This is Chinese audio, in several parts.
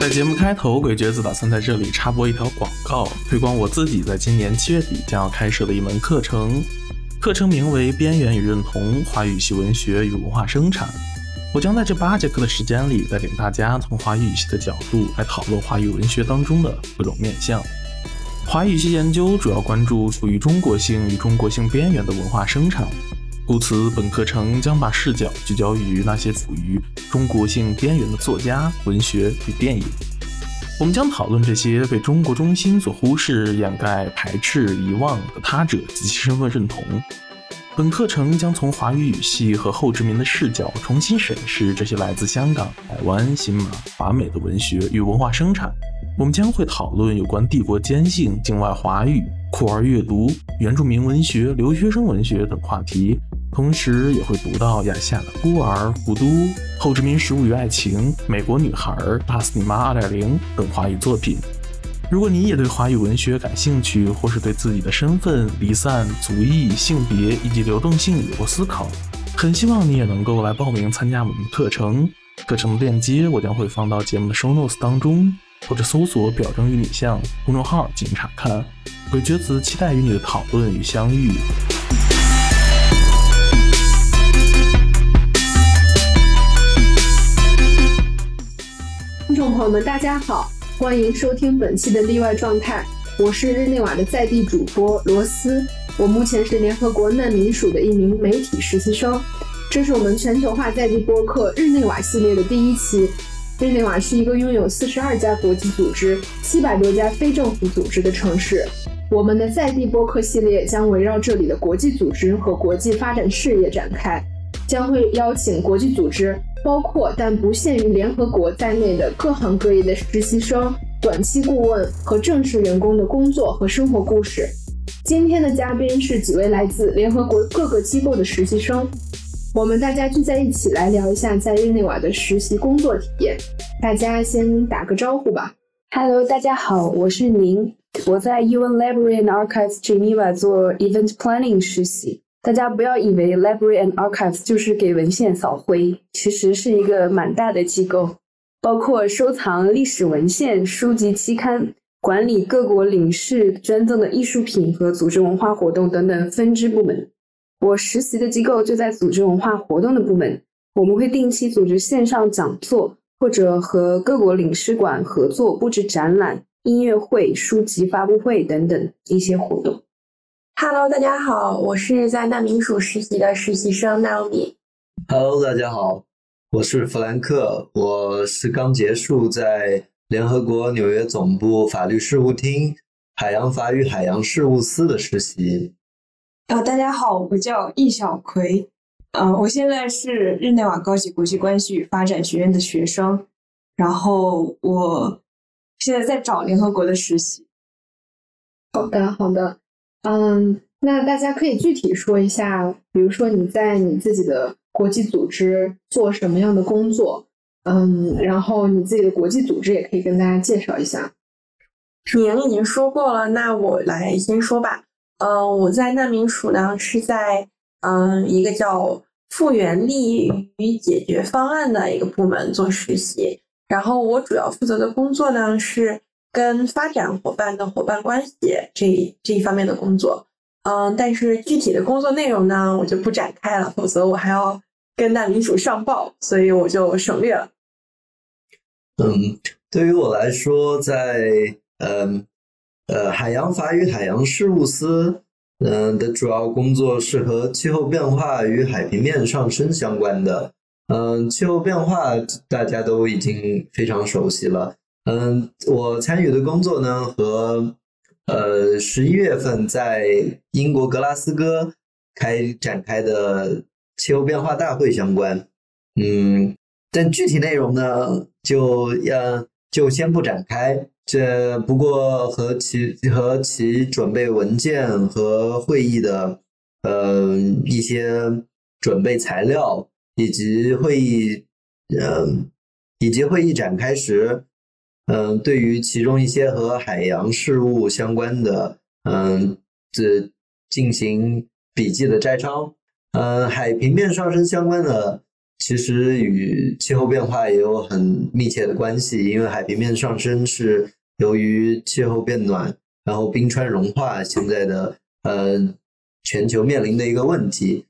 在节目开头，鬼觉子打算在这里插播一条广告，推广我自己在今年七月底将要开设的一门课程。课程名为《边缘与认同：华语系文学与文化生产》。我将在这八节课的时间里，带领大家从华语语系的角度来讨论华语文学当中的各种面向。华语系研究主要关注处于中国性与中国性边缘的文化生产。故此，本课程将把视角聚焦于那些处于中国性边缘的作家、文学与电影。我们将讨论这些被中国中心所忽视、掩盖、排斥、遗忘的他者及其身份认同。本课程将从华语语系和后殖民的视角重新审视这些来自香港、台湾、新马、华美的文学与文化生产。我们将会讨论有关帝国坚信、境外华语、酷儿阅读、原住民文学、留学生文学等话题。同时也会读到亚夏的《孤儿》《古都》《后殖民食物与爱情》《美国女孩》《大死你妈2.0》等华语作品。如果你也对华语文学感兴趣，或是对自己的身份、离散、族裔、性别以及流动性有过思考，很希望你也能够来报名参加我们的课程。课程的链接我将会放到节目的 show notes 当中，或者搜索“表征与你像”公众号进行查看。鬼觉子期待与你的讨论与相遇。听众朋友们，大家好，欢迎收听本期的例外状态。我是日内瓦的在地主播罗斯，我目前是联合国难民署的一名媒体实习生。这是我们全球化在地播客日内瓦系列的第一期。日内瓦是一个拥有四十二家国际组织、七百多家非政府组织的城市。我们的在地播客系列将围绕这里的国际组织和国际发展事业展开，将会邀请国际组织。包括但不限于联合国在内的各行各业的实习生、短期顾问和正式员工的工作和生活故事。今天的嘉宾是几位来自联合国各个机构的实习生，我们大家聚在一起来聊一下在日内瓦的实习工作体验。大家先打个招呼吧。Hello，大家好，我是宁，我在 UN Library and Archives Geneva 做 Event Planning 实习。大家不要以为 Library and Archives 就是给文献扫灰，其实是一个蛮大的机构，包括收藏历史文献、书籍、期刊，管理各国领事捐赠的艺术品和组织文化活动等等分支部门。我实习的机构就在组织文化活动的部门，我们会定期组织线上讲座，或者和各国领事馆合作布置展览、音乐会、书籍发布会等等一些活动。Hello，大家好，我是在难民署实习的实习生 Naomi。Hello，大家好，我是弗兰克，我是刚结束在联合国纽约总部法律事务厅海洋法与海洋事务司的实习。呃，大家好，我叫易小葵，呃，我现在是日内瓦高级国际关系与发展学院的学生，然后我现在在找联合国的实习。好的，好的。嗯，那大家可以具体说一下，比如说你在你自己的国际组织做什么样的工作？嗯，然后你自己的国际组织也可以跟大家介绍一下。您已经说过了，那我来先说吧。嗯，我在难民署呢是在嗯一个叫复原力与解决方案的一个部门做实习，然后我主要负责的工作呢是。跟发展伙伴的伙伴关系这这一方面的工作，嗯，但是具体的工作内容呢，我就不展开了，否则我还要跟难民署上报，所以我就省略了。嗯，对于我来说，在嗯呃海洋法与海洋事务司，嗯的主要工作是和气候变化与海平面上升相关的。嗯，气候变化大家都已经非常熟悉了。嗯，我参与的工作呢，和呃十一月份在英国格拉斯哥开展开的气候变化大会相关。嗯，但具体内容呢，就要就先不展开。这不过和其和其准备文件和会议的呃一些准备材料，以及会议嗯以及会议展开时。嗯，对于其中一些和海洋事物相关的，嗯，这进行笔记的摘抄。嗯，海平面上升相关的其实与气候变化也有很密切的关系，因为海平面上升是由于气候变暖，然后冰川融化现在的呃全球面临的一个问题。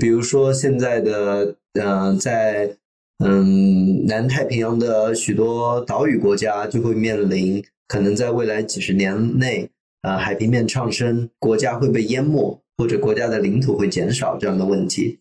比如说现在的呃在嗯南太平洋的许多岛屿国家就会面临可能在未来几十年内，呃海平面上升，国家会被淹没，或者国家的领土会减少这样的问题。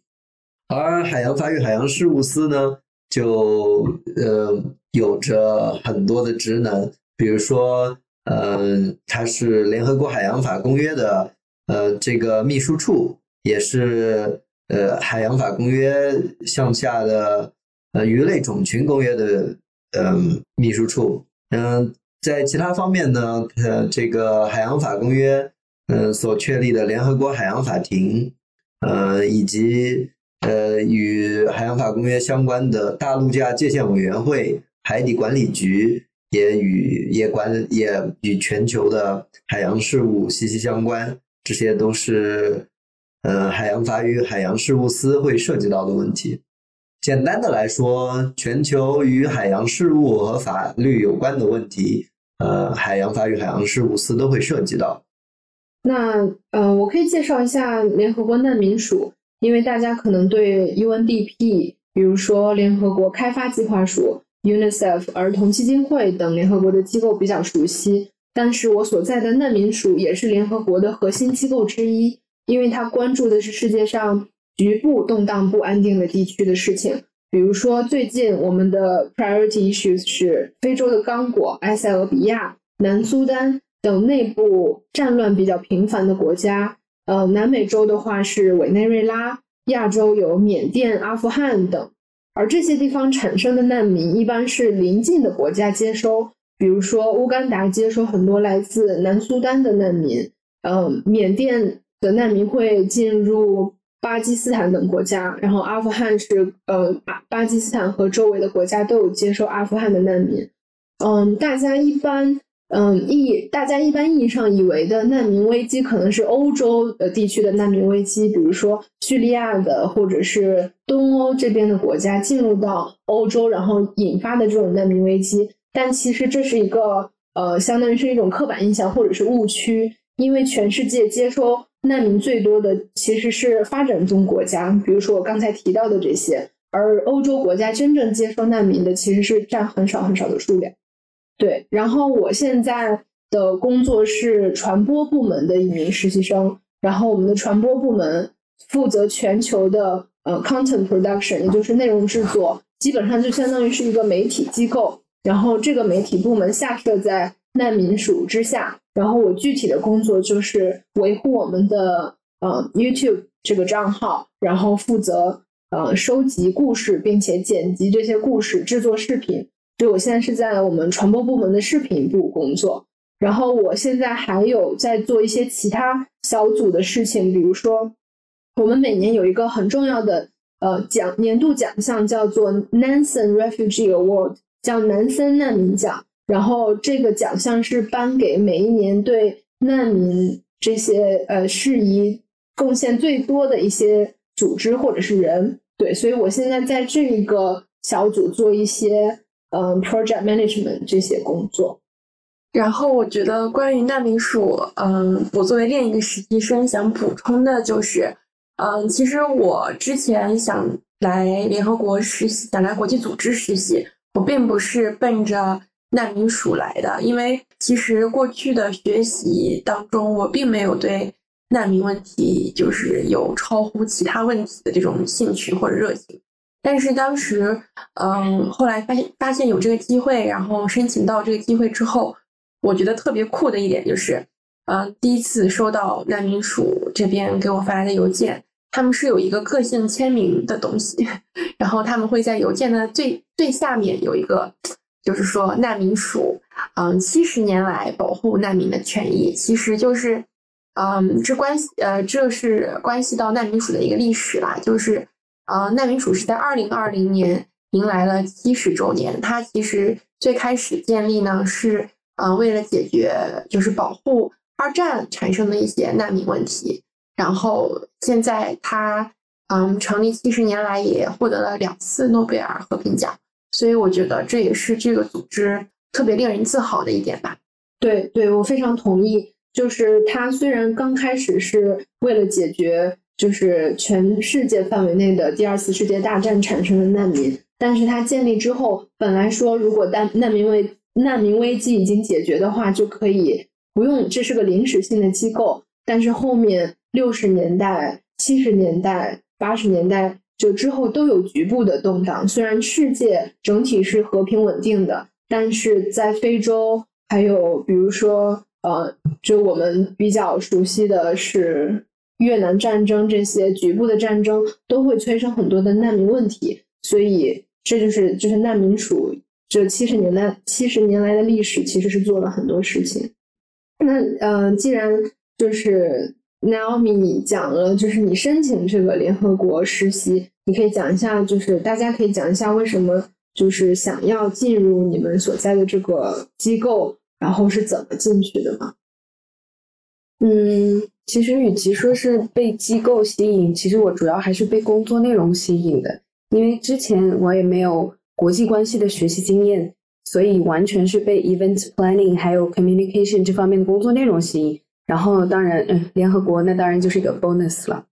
而海洋法与海洋事务司呢，就呃有着很多的职能，比如说，呃，它是联合国海洋法公约的呃这个秘书处，也是呃海洋法公约向下的呃鱼类种群公约的嗯秘书处。嗯，在其他方面呢，呃，这个海洋法公约嗯所确立的联合国海洋法庭，呃以及。呃，与海洋法公约相关的大陆架界限委员会、海底管理局也与也管也与全球的海洋事务息息相关，这些都是呃海洋法与海洋事务司会涉及到的问题。简单的来说，全球与海洋事务和法律有关的问题，呃，海洋法与海洋事务司都会涉及到。那呃，我可以介绍一下联合国难民署。因为大家可能对 UNDP，比如说联合国开发计划署、UNICEF 儿童基金会等联合国的机构比较熟悉，但是我所在的难民署也是联合国的核心机构之一，因为它关注的是世界上局部动荡不安定的地区的事情。比如说，最近我们的 priority issues 是非洲的刚果、埃塞俄比亚、南苏丹等内部战乱比较频繁的国家。呃，南美洲的话是委内瑞拉，亚洲有缅甸、阿富汗等，而这些地方产生的难民一般是邻近的国家接收，比如说乌干达接收很多来自南苏丹的难民，呃，缅甸的难民会进入巴基斯坦等国家，然后阿富汗是呃巴巴基斯坦和周围的国家都有接收阿富汗的难民，嗯，大家一般。嗯，意大家一般意义上以为的难民危机，可能是欧洲呃地区的难民危机，比如说叙利亚的或者是东欧这边的国家进入到欧洲，然后引发的这种难民危机。但其实这是一个呃，相当于是一种刻板印象或者是误区，因为全世界接收难民最多的其实是发展中国家，比如说我刚才提到的这些，而欧洲国家真正接收难民的其实是占很少很少的数量。对，然后我现在的工作是传播部门的一名实习生，然后我们的传播部门负责全球的呃 content production，也就是内容制作，基本上就相当于是一个媒体机构。然后这个媒体部门下设在难民署之下，然后我具体的工作就是维护我们的呃 YouTube 这个账号，然后负责呃收集故事，并且剪辑这些故事，制作视频。就我现在是在我们传播部门的视频部工作，然后我现在还有在做一些其他小组的事情，比如说，我们每年有一个很重要的呃奖年度奖项叫做 Nansen Refugee Award，叫南森难民奖。然后这个奖项是颁给每一年对难民这些呃事宜贡献最多的一些组织或者是人。对，所以我现在在这个小组做一些。嗯，project management 这些工作。然后我觉得关于难民署，嗯，我作为另一个实习生想补充的就是，嗯，其实我之前想来联合国实习，想来国际组织实习，我并不是奔着难民署来的，因为其实过去的学习当中，我并没有对难民问题就是有超乎其他问题的这种兴趣或者热情。但是当时，嗯，后来发现发现有这个机会，然后申请到这个机会之后，我觉得特别酷的一点就是，嗯，第一次收到难民署这边给我发来的邮件，他们是有一个个性签名的东西，然后他们会在邮件的最最下面有一个，就是说难民署，嗯，七十年来保护难民的权益，其实就是，嗯，这关系，呃，这是关系到难民署的一个历史啦，就是。呃，难民署是在二零二零年迎来了七十周年。它其实最开始建立呢，是呃为了解决就是保护二战产生的一些难民问题。然后现在它嗯，成立七十年来也获得了两次诺贝尔和平奖，所以我觉得这也是这个组织特别令人自豪的一点吧。对，对我非常同意。就是它虽然刚开始是为了解决就是全世界范围内的第二次世界大战产生的难民，但是它建立之后，本来说如果难难民危难民危机已经解决的话，就可以不用，这是个临时性的机构。但是后面六十年代、七十年代、八十年代就之后都有局部的动荡，虽然世界整体是和平稳定的，但是在非洲还有比如说。呃，就我们比较熟悉的是越南战争，这些局部的战争都会催生很多的难民问题，所以这就是就是难民署这七十年代七十年来的历史，其实是做了很多事情。那呃，既然就是 Naomi 讲了，就是你申请这个联合国实习，你可以讲一下，就是大家可以讲一下为什么就是想要进入你们所在的这个机构。然后是怎么进去的吗？嗯，其实与其说是被机构吸引，其实我主要还是被工作内容吸引的。因为之前我也没有国际关系的学习经验，所以完全是被 event planning 还有 communication 这方面的工作内容吸引。然后当然，嗯，联合国那当然就是一个 bonus 了。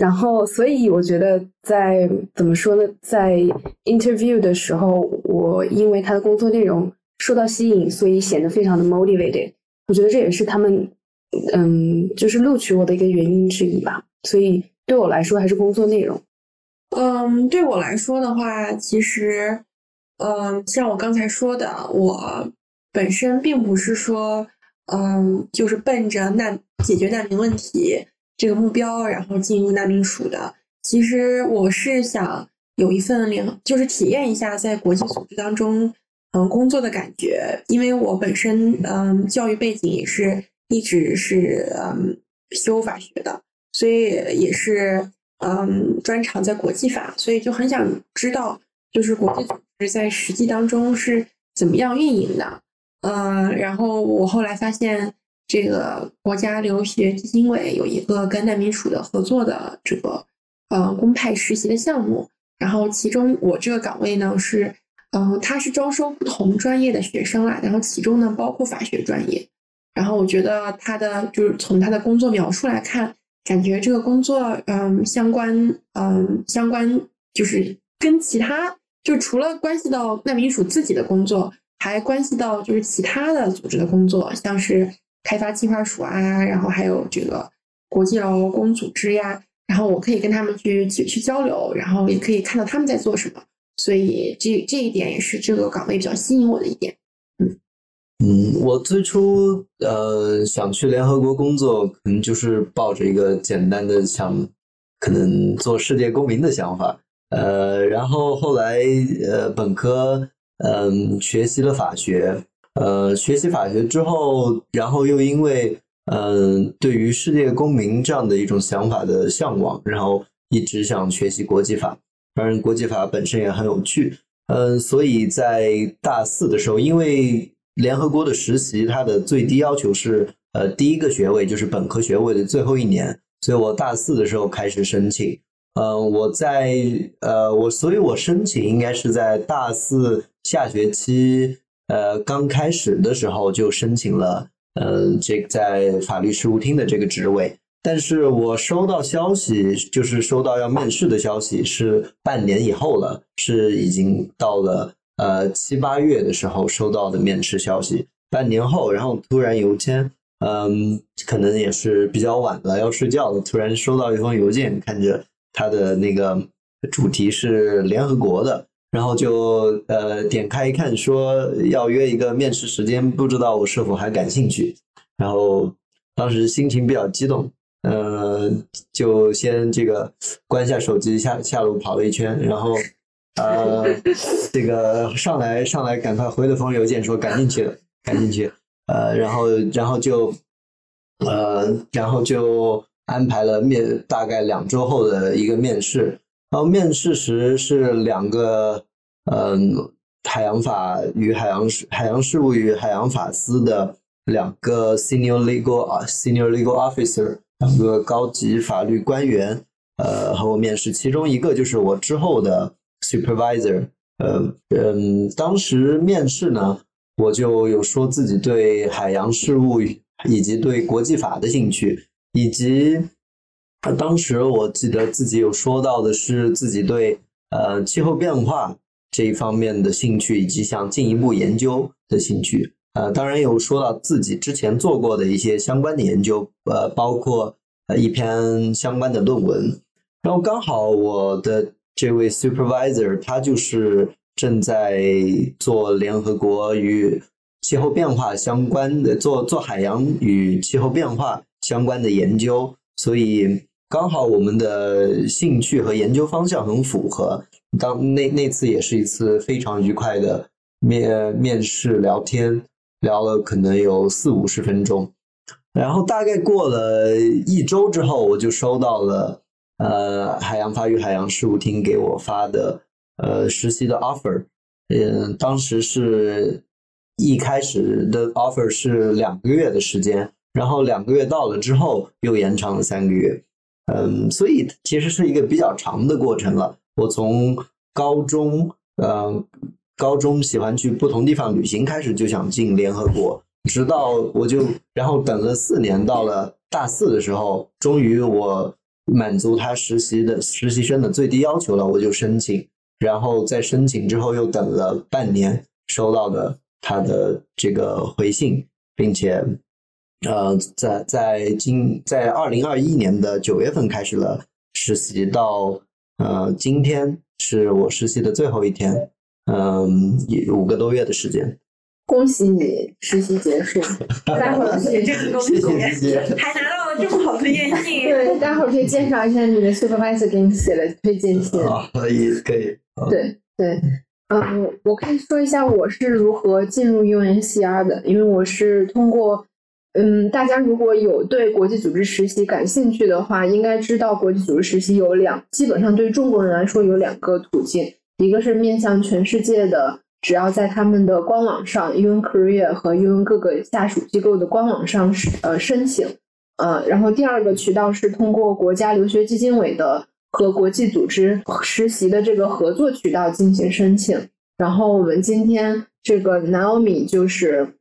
然后，所以我觉得在怎么说呢，在 interview 的时候，我因为他的工作内容。受到吸引，所以显得非常的 motivated。我觉得这也是他们，嗯，就是录取我的一个原因之一吧。所以对我来说，还是工作内容。嗯，对我来说的话，其实，嗯，像我刚才说的，我本身并不是说，嗯，就是奔着难解决难民问题这个目标，然后进入难民署的。其实我是想有一份联，就是体验一下在国际组织当中。嗯，工作的感觉，因为我本身嗯教育背景也是一直是嗯修法学的，所以也是嗯专长在国际法，所以就很想知道，就是国际组织在实际当中是怎么样运营的。嗯，然后我后来发现，这个国家留学基金委有一个跟难民署的合作的这个呃公派实习的项目，然后其中我这个岗位呢是。嗯，他是招收不同专业的学生啦，然后其中呢包括法学专业。然后我觉得他的就是从他的工作描述来看，感觉这个工作嗯相关嗯相关就是跟其他就除了关系到难民署自己的工作，还关系到就是其他的组织的工作，像是开发计划署啊，然后还有这个国际劳工组织呀。然后我可以跟他们去去去交流，然后也可以看到他们在做什么。所以这这一点也是这个岗位比较吸引我的一点。嗯嗯，我最初呃想去联合国工作，可能就是抱着一个简单的想可能做世界公民的想法。呃，然后后来呃本科嗯学习了法学，呃学习法学之后，然后又因为嗯对于世界公民这样的一种想法的向往，然后一直想学习国际法。当然，国际法本身也很有趣，嗯，所以在大四的时候，因为联合国的实习，它的最低要求是，呃，第一个学位就是本科学位的最后一年，所以我大四的时候开始申请，嗯，我在，呃，我，所以我申请应该是在大四下学期，呃，刚开始的时候就申请了，呃，这在法律事务厅的这个职位。但是我收到消息，就是收到要面试的消息，是半年以后了，是已经到了呃七八月的时候收到的面试消息。半年后，然后突然邮件，嗯，可能也是比较晚了，要睡觉了，突然收到一封邮件，看着它的那个主题是联合国的，然后就呃点开一看，说要约一个面试时间，不知道我是否还感兴趣。然后当时心情比较激动。呃，就先这个关下手机，下下楼跑了一圈，然后呃，这个上来上来赶快回了封邮件说赶紧去，赶紧去，呃，然后然后就呃，然后就安排了面，大概两周后的一个面试，然后面试时是两个嗯，海洋法与海洋事海洋事务与海洋法司的两个 senior legal 啊 senior legal officer。两个高级法律官员，呃和我面试，其中一个就是我之后的 supervisor。呃嗯，当时面试呢，我就有说自己对海洋事务以及对国际法的兴趣，以及当时我记得自己有说到的是自己对呃气候变化这一方面的兴趣，以及想进一步研究的兴趣。呃，当然有说到自己之前做过的一些相关的研究，呃，包括呃一篇相关的论文。然后刚好我的这位 supervisor 他就是正在做联合国与气候变化相关的，做做海洋与气候变化相关的研究，所以刚好我们的兴趣和研究方向很符合。当那那次也是一次非常愉快的面面试聊天，聊了可能有四五十分钟，然后大概过了一周之后，我就收到了。呃，海洋法语海洋事务厅给我发的呃实习的 offer，嗯，当时是一开始的 offer 是两个月的时间，然后两个月到了之后又延长了三个月，嗯，所以其实是一个比较长的过程了。我从高中，嗯，高中喜欢去不同地方旅行开始就想进联合国，直到我就然后等了四年，到了大四的时候，终于我。满足他实习的实习生的最低要求了，我就申请，然后在申请之后又等了半年，收到的他的这个回信，并且，呃，在在今在二零二一年的九月份开始了实习，到呃今天是我实习的最后一天，嗯，五个多月的时间。恭喜你实习结束，待会儿可以这个恭喜，还拿到了这么好的推荐信。对，待会儿可以介绍一下你的 supervisor 给你写的推荐信。可以，可以。对对，嗯，我可以说一下我是如何进入 UNCR 的，因为我是通过，嗯，大家如果有对国际组织实习感兴趣的话，应该知道国际组织实习有两，基本上对中国人来说有两个途径，一个是面向全世界的。只要在他们的官网上，UN Career 和 UN 各个下属机构的官网上申呃申请，呃，然后第二个渠道是通过国家留学基金委的和国际组织实习的这个合作渠道进行申请。然后我们今天这个 Naomi 就是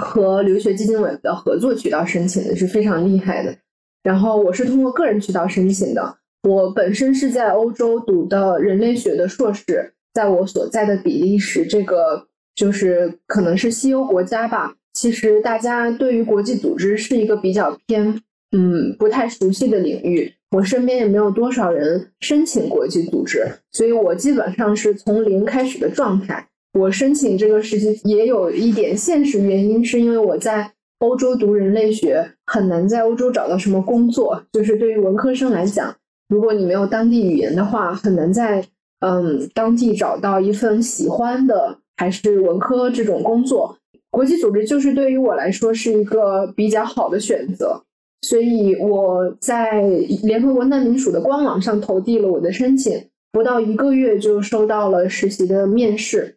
和留学基金委的合作渠道申请的是非常厉害的。然后我是通过个人渠道申请的，我本身是在欧洲读的人类学的硕士。在我所在的比利时，这个就是可能是西欧国家吧。其实大家对于国际组织是一个比较偏，嗯，不太熟悉的领域。我身边也没有多少人申请国际组织，所以我基本上是从零开始的状态。我申请这个实习也有一点现实原因，是因为我在欧洲读人类学，很难在欧洲找到什么工作。就是对于文科生来讲，如果你没有当地语言的话，很难在。嗯，当地找到一份喜欢的还是文科这种工作，国际组织就是对于我来说是一个比较好的选择，所以我在联合国难民署的官网上投递了我的申请，不到一个月就收到了实习的面试，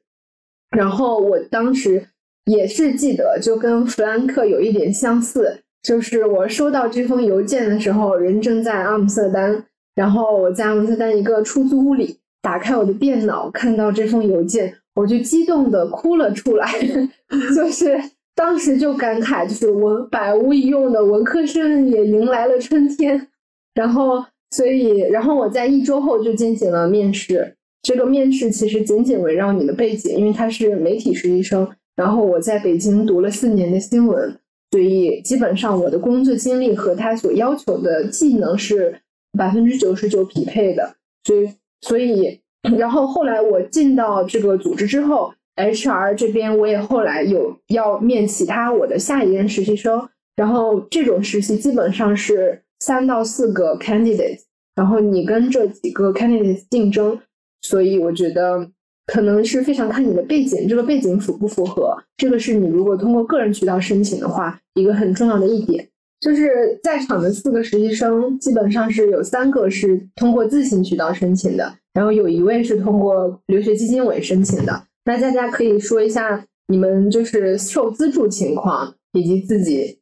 然后我当时也是记得，就跟弗兰克有一点相似，就是我收到这封邮件的时候，人正在阿姆斯特丹，然后我在阿姆斯特丹一个出租屋里。打开我的电脑，看到这封邮件，我就激动的哭了出来，就是当时就感慨，就是文百无一用的文科生也迎来了春天。然后，所以，然后我在一周后就进行了面试。这个面试其实仅仅围绕你的背景，因为他是媒体实习生。然后我在北京读了四年的新闻，所以基本上我的工作经历和他所要求的技能是百分之九十九匹配的，所以。所以，然后后来我进到这个组织之后，HR 这边我也后来有要面其他我的下一任实习生，然后这种实习基本上是三到四个 candidate，然后你跟这几个 candidate 竞争，所以我觉得可能是非常看你的背景，这个背景符不符合，这个是你如果通过个人渠道申请的话，一个很重要的一点。就是在场的四个实习生，基本上是有三个是通过自行渠道申请的，然后有一位是通过留学基金委申请的。那大家可以说一下你们就是受资助情况，以及自己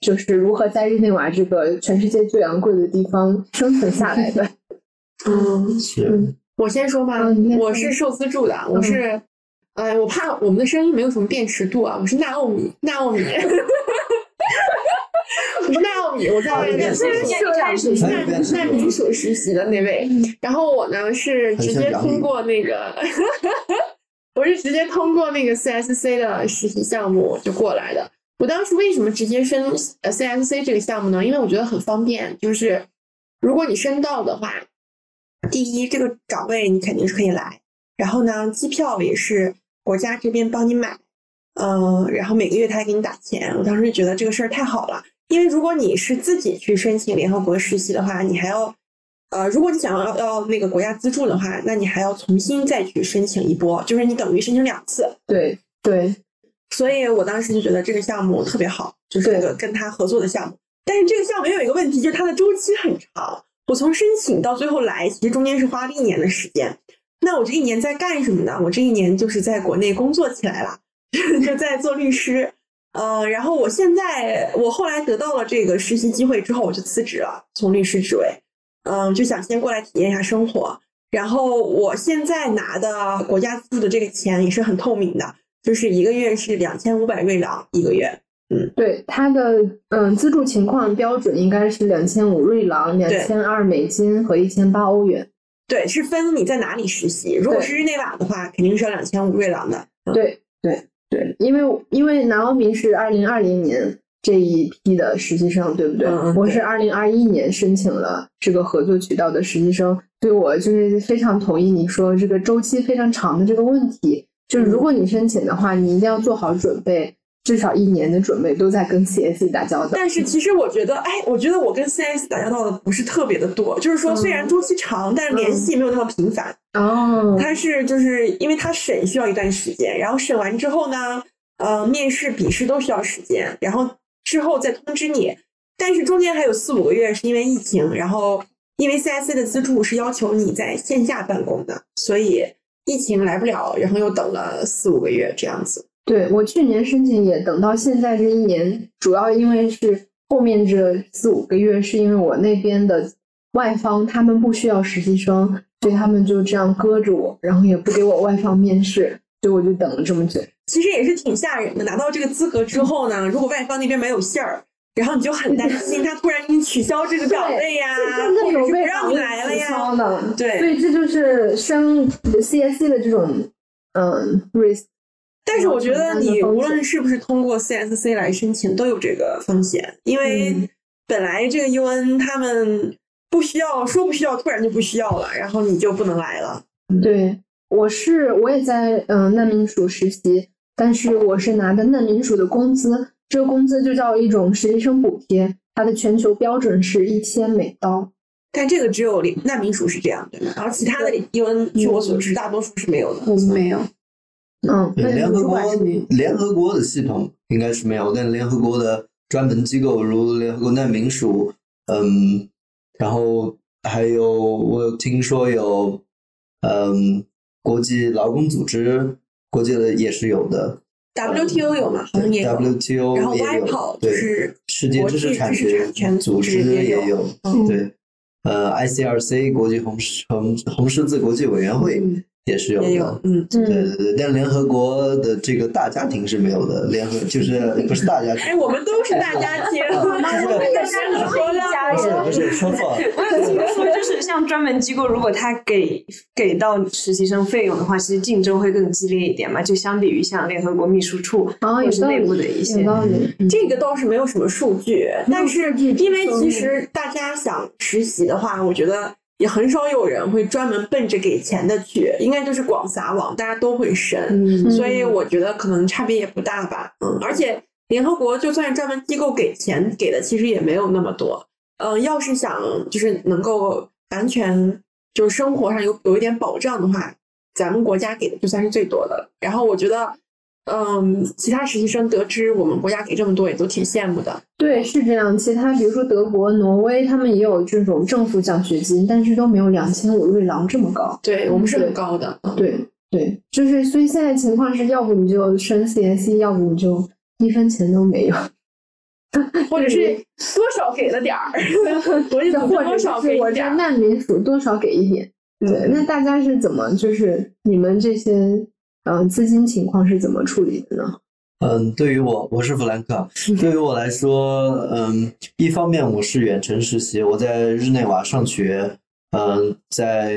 就是如何在日内瓦这个全世界最昂贵的地方生存下来的。嗯，是我先说吧，我是受资助的，我是，呃，我怕我们的声音没有什么辨识度啊，我是纳奥米，纳奥米，我是纳奥米，我在好那个辨识度难很有辨识度难民署实习的那位，然后我呢是直接通过那个，我是直接通过那个 CSC 的实习项目就过来的。我当时为什么直接申呃 CSC 这个项目呢？因为我觉得很方便，就是如果你申到的话，第一这个岗位你肯定是可以来，然后呢，机票也是国家这边帮你买，嗯、然后每个月他还给你打钱。我当时就觉得这个事儿太好了，因为如果你是自己去申请联合国实习的话，你还要，呃，如果你想要要那个国家资助的话，那你还要重新再去申请一波，就是你等于申请两次。对对，所以我当时就觉得这个项目特别好，就是这个跟他合作的项目。但是这个项目也有一个问题，就是它的周期很长。我从申请到最后来，其实中间是花了一年的时间。那我这一年在干什么呢？我这一年就是在国内工作起来了，就在做律师。呃，然后我现在我后来得到了这个实习机会之后，我就辞职了，从律师职位，嗯、就想先过来体验一下生活。然后我现在拿的国家资助的这个钱也是很透明的，就是一个月是两千五百瑞郎一个月。对它的嗯资助情况标准应该是两千五瑞郎、两千二美金和一千八欧元。对，是分你在哪里实习。如果对是日内瓦的话，肯定是要两千五瑞郎的。嗯对对对，因为因为南欧明是二零二零年这一批的实习生，对不对？嗯嗯对我是二零二一年申请了这个合作渠道的实习生，所以我就是非常同意你说这个周期非常长的这个问题。就是如果你申请的话，你一定要做好准备，至少一年的准备都在跟 CSE 打交道。但是其实我觉得，哎，我觉得我跟 CS 打交道的不是特别的多，就是说虽然周期长，但是联系没有那么频繁。哦，他是就是因为他审需要一段时间，然后审完之后呢，呃，面试、笔试都需要时间，然后之后再通知你。但是中间还有四五个月是因为疫情，然后因为 CSC 的资助是要求你在线下办公的，所以疫情来不了，然后又等了四五个月这样子。对我去年申请也等到现在这一年，主要因为是后面这四五个月，是因为我那边的外方他们不需要实习生，所以他们就这样搁着我，然后也不给我外方面试，所以我就等了这么久。其实也是挺吓人的。拿到这个资格之后呢，如果外方那边没有信儿，然后你就很担心 他突然给你取消这个岗位呀，或者是不让你来了呀。的，对所以这就是升 CSC 的这种嗯 risk。但是我觉得你无论是不是通过 CSC 来申请，都有这个风险，因为嗯本来这个 UN 他们不需要说不需要，突然就不需要了，然后你就不能来了。对，我是我也在嗯难民署实习，但是我是拿的难民署的工资，这个工资就叫一种实习生补贴，它的全球标准是一千美刀。但这个只有难民署是这样，对吗？然后其他的 UN 据我所知，大多数是没有的。我们没有。嗯，那联合国。联合国的系统应该是没有，但联合国的专门机构如联合国难民署，嗯，然后还有我有听说有，嗯，国际劳工组织，国际的也是有的 WTO 有吗？好像也有。，WTO 然后也 WIPO 有，就对，是世界知识产权组组织织也有，嗯对，呃，ICRC 国际红十红红十字国际委员会嗯也是有的。也有，，嗯，对对对，但联合国的这个大家庭是没有的，联合就是不是大家庭。哎，，我们都是大家 庭，我们也是一家不是人。不是说错了，我有听说，就是像专门机构，如果他给给到实习生费用的话，其实竞争会更激烈一点嘛，就相比于像联合国秘书处啊，或者是内部的一些。道理。这个倒是没有什么数据，但是因为其实大家想实习的话，我觉得也很少有人会专门奔着给钱的去，应该就是广撒网，大家都会申，嗯所以我觉得可能差别也不大吧。嗯，而且联合国就算是专门机构给钱给的，其实也没有那么多。嗯，要是想就是能够完全就是生活上有有一点保障的话，咱们国家给的就算是最多的了。然后我觉得。嗯，其他实习生得知我们国家给这么多，也都挺羡慕的。对，是这样。其他比如说德国、挪威，他们也有这种政府奖学金，但是都没有两千五瑞郎这么高。对我们是很高的。嗯对对，就是所以现在情况是要不你就升 CSE，要不你就一分钱都没有。或者是 多少给了点儿，国际组织或者多少给点儿。难民署多少给一点。对，那大家是怎么就是你们这些嗯、呃资金情况是怎么处理的呢？嗯，对于我，我是弗兰克。对于我来说，嗯，一方面我是远程实习，我在日内瓦上学，嗯，在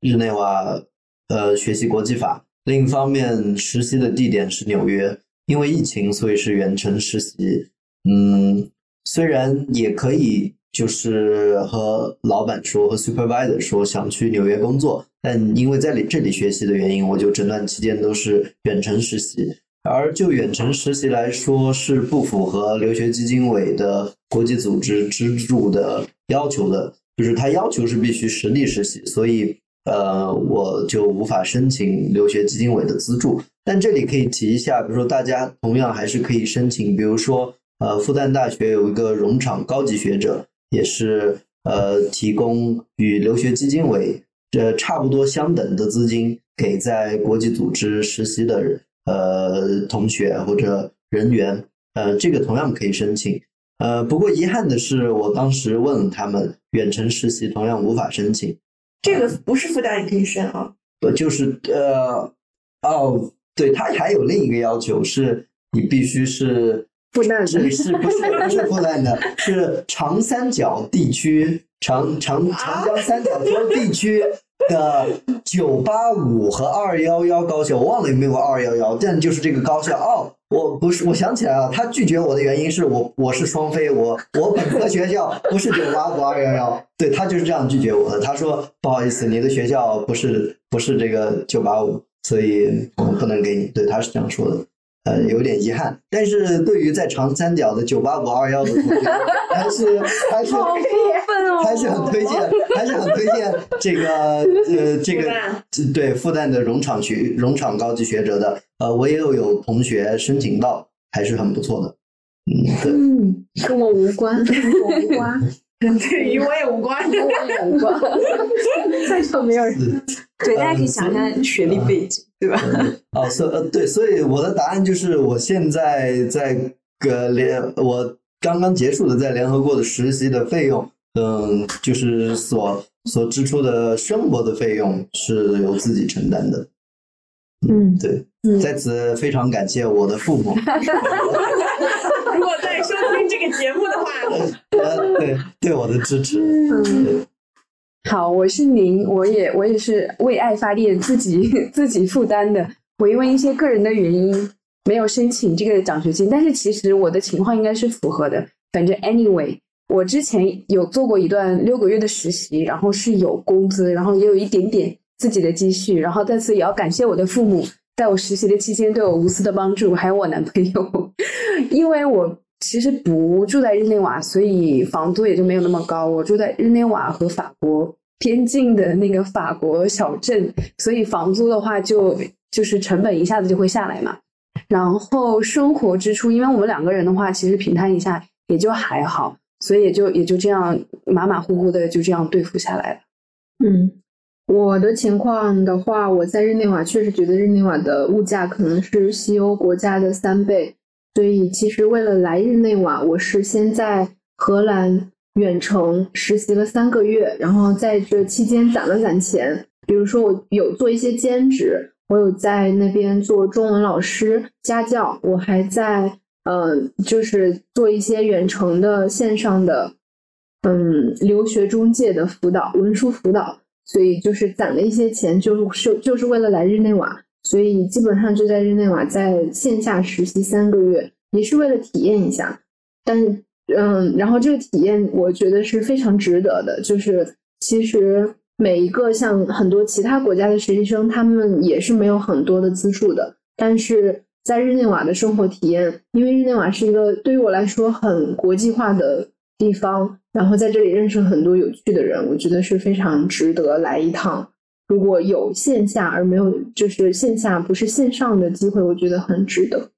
日内瓦呃学习国际法；另一方面，实习的地点是纽约，因为疫情，所以是远程实习。嗯，虽然也可以就是和老板说，和 supervisor 说想去纽约工作，但因为在里这里学习的原因，我就整段期间都是远程实习。而就远程实习来说，是不符合留学基金委的国际组织资助的要求的，就是它要求是必须实地实习，所以呃，我就无法申请留学基金委的资助。但这里可以提一下，比如说大家同样还是可以申请，比如说呃，复旦大学有一个荣场高级学者，也是呃提供与留学基金委这差不多相等的资金给在国际组织实习的人。呃，同学或者人员，呃，这个同样可以申请。呃，不过遗憾的是，我当时问了他们，远程实习同样无法申请。这个不是复旦也可以申啊。呃，就是呃，哦，对，他还有另一个要求是，你必须是复旦的是是不是不是复旦的，是长三角地区长长长江三角洲地区的九八五和二幺幺高校，我忘了有没有二幺幺，但就是这个高校哦。我不是，我想起来了，他拒绝我的原因是我我是双非，我我本科学校不是九八五二幺幺，对他就是这样拒绝我的。他说不好意思，你的学校不是不是这个九八五，所以我不能给你。对，他是这样说的。呃，有点遗憾，但是对于在长三角的九八五二幺的同学，还是还是好过分哦！还是很推荐，还是很推荐这个呃这个这对复旦的荣场学荣场高级学者的，呃，我也有有同学申请到，还是很不错的。嗯，对，嗯，跟我无关，跟我无关，对与我也无关。跟我也无关，在场没有人。对，大家可以想一下学历背景，对吧？哦，所呃对，所以我的答案就是，我现在在个联，我刚刚结束的在联合国的实习的费用，嗯，就是所所支出的生活的费用是由自己承担的。嗯对，嗯在此非常感谢我的父母，如果在收听这个节目的话，呃，对对我的支持。嗯，好，我是宁，我也我也是为爱发电，自己 自己负担的。我因为一些个人的原因没有申请这个奖学金，但是其实我的情况应该是符合的。反正 anyway，我之前有做过一段六个月的实习，然后是有工资，然后也有一点点自己的积蓄，然后在此也要感谢我的父母，在我实习的期间对我无私的帮助，还有我男朋友，因为我其实不住在日内瓦，所以房租也就没有那么高。我住在日内瓦和法国边境的那个法国小镇，所以房租的话就就是成本一下子就会下来嘛。然后生活支出，因为我们两个人的话，其实平摊一下也就还好，所以也就也就这样马马虎虎的就这样对付下来了。嗯，我的情况的话，我在日内瓦确实觉得日内瓦的物价可能是西欧国家的三倍，所以其实为了来日内瓦，我是先在荷兰远程实习了三个月，然后在这期间攒了攒钱，比如说我有做一些兼职，我有在那边做中文老师、家教，我还在呃，就是做一些远程的线上的嗯留学中介的辅导、文书辅导，所以就是攒了一些钱，就是就是为了来日内瓦，所以基本上就在日内瓦在线下实习三个月，也是为了体验一下。但嗯，然后这个体验我觉得是非常值得的，就是其实每一个像很多其他国家的实习生，他们也是没有很多的资助的，但是在日内瓦的生活体验，因为日内瓦是一个对于我来说很国际化的地方，然后在这里认识很多有趣的人，我觉得是非常值得来一趟。如果有线下而没有就是线下不是线上的机会，我觉得很值得。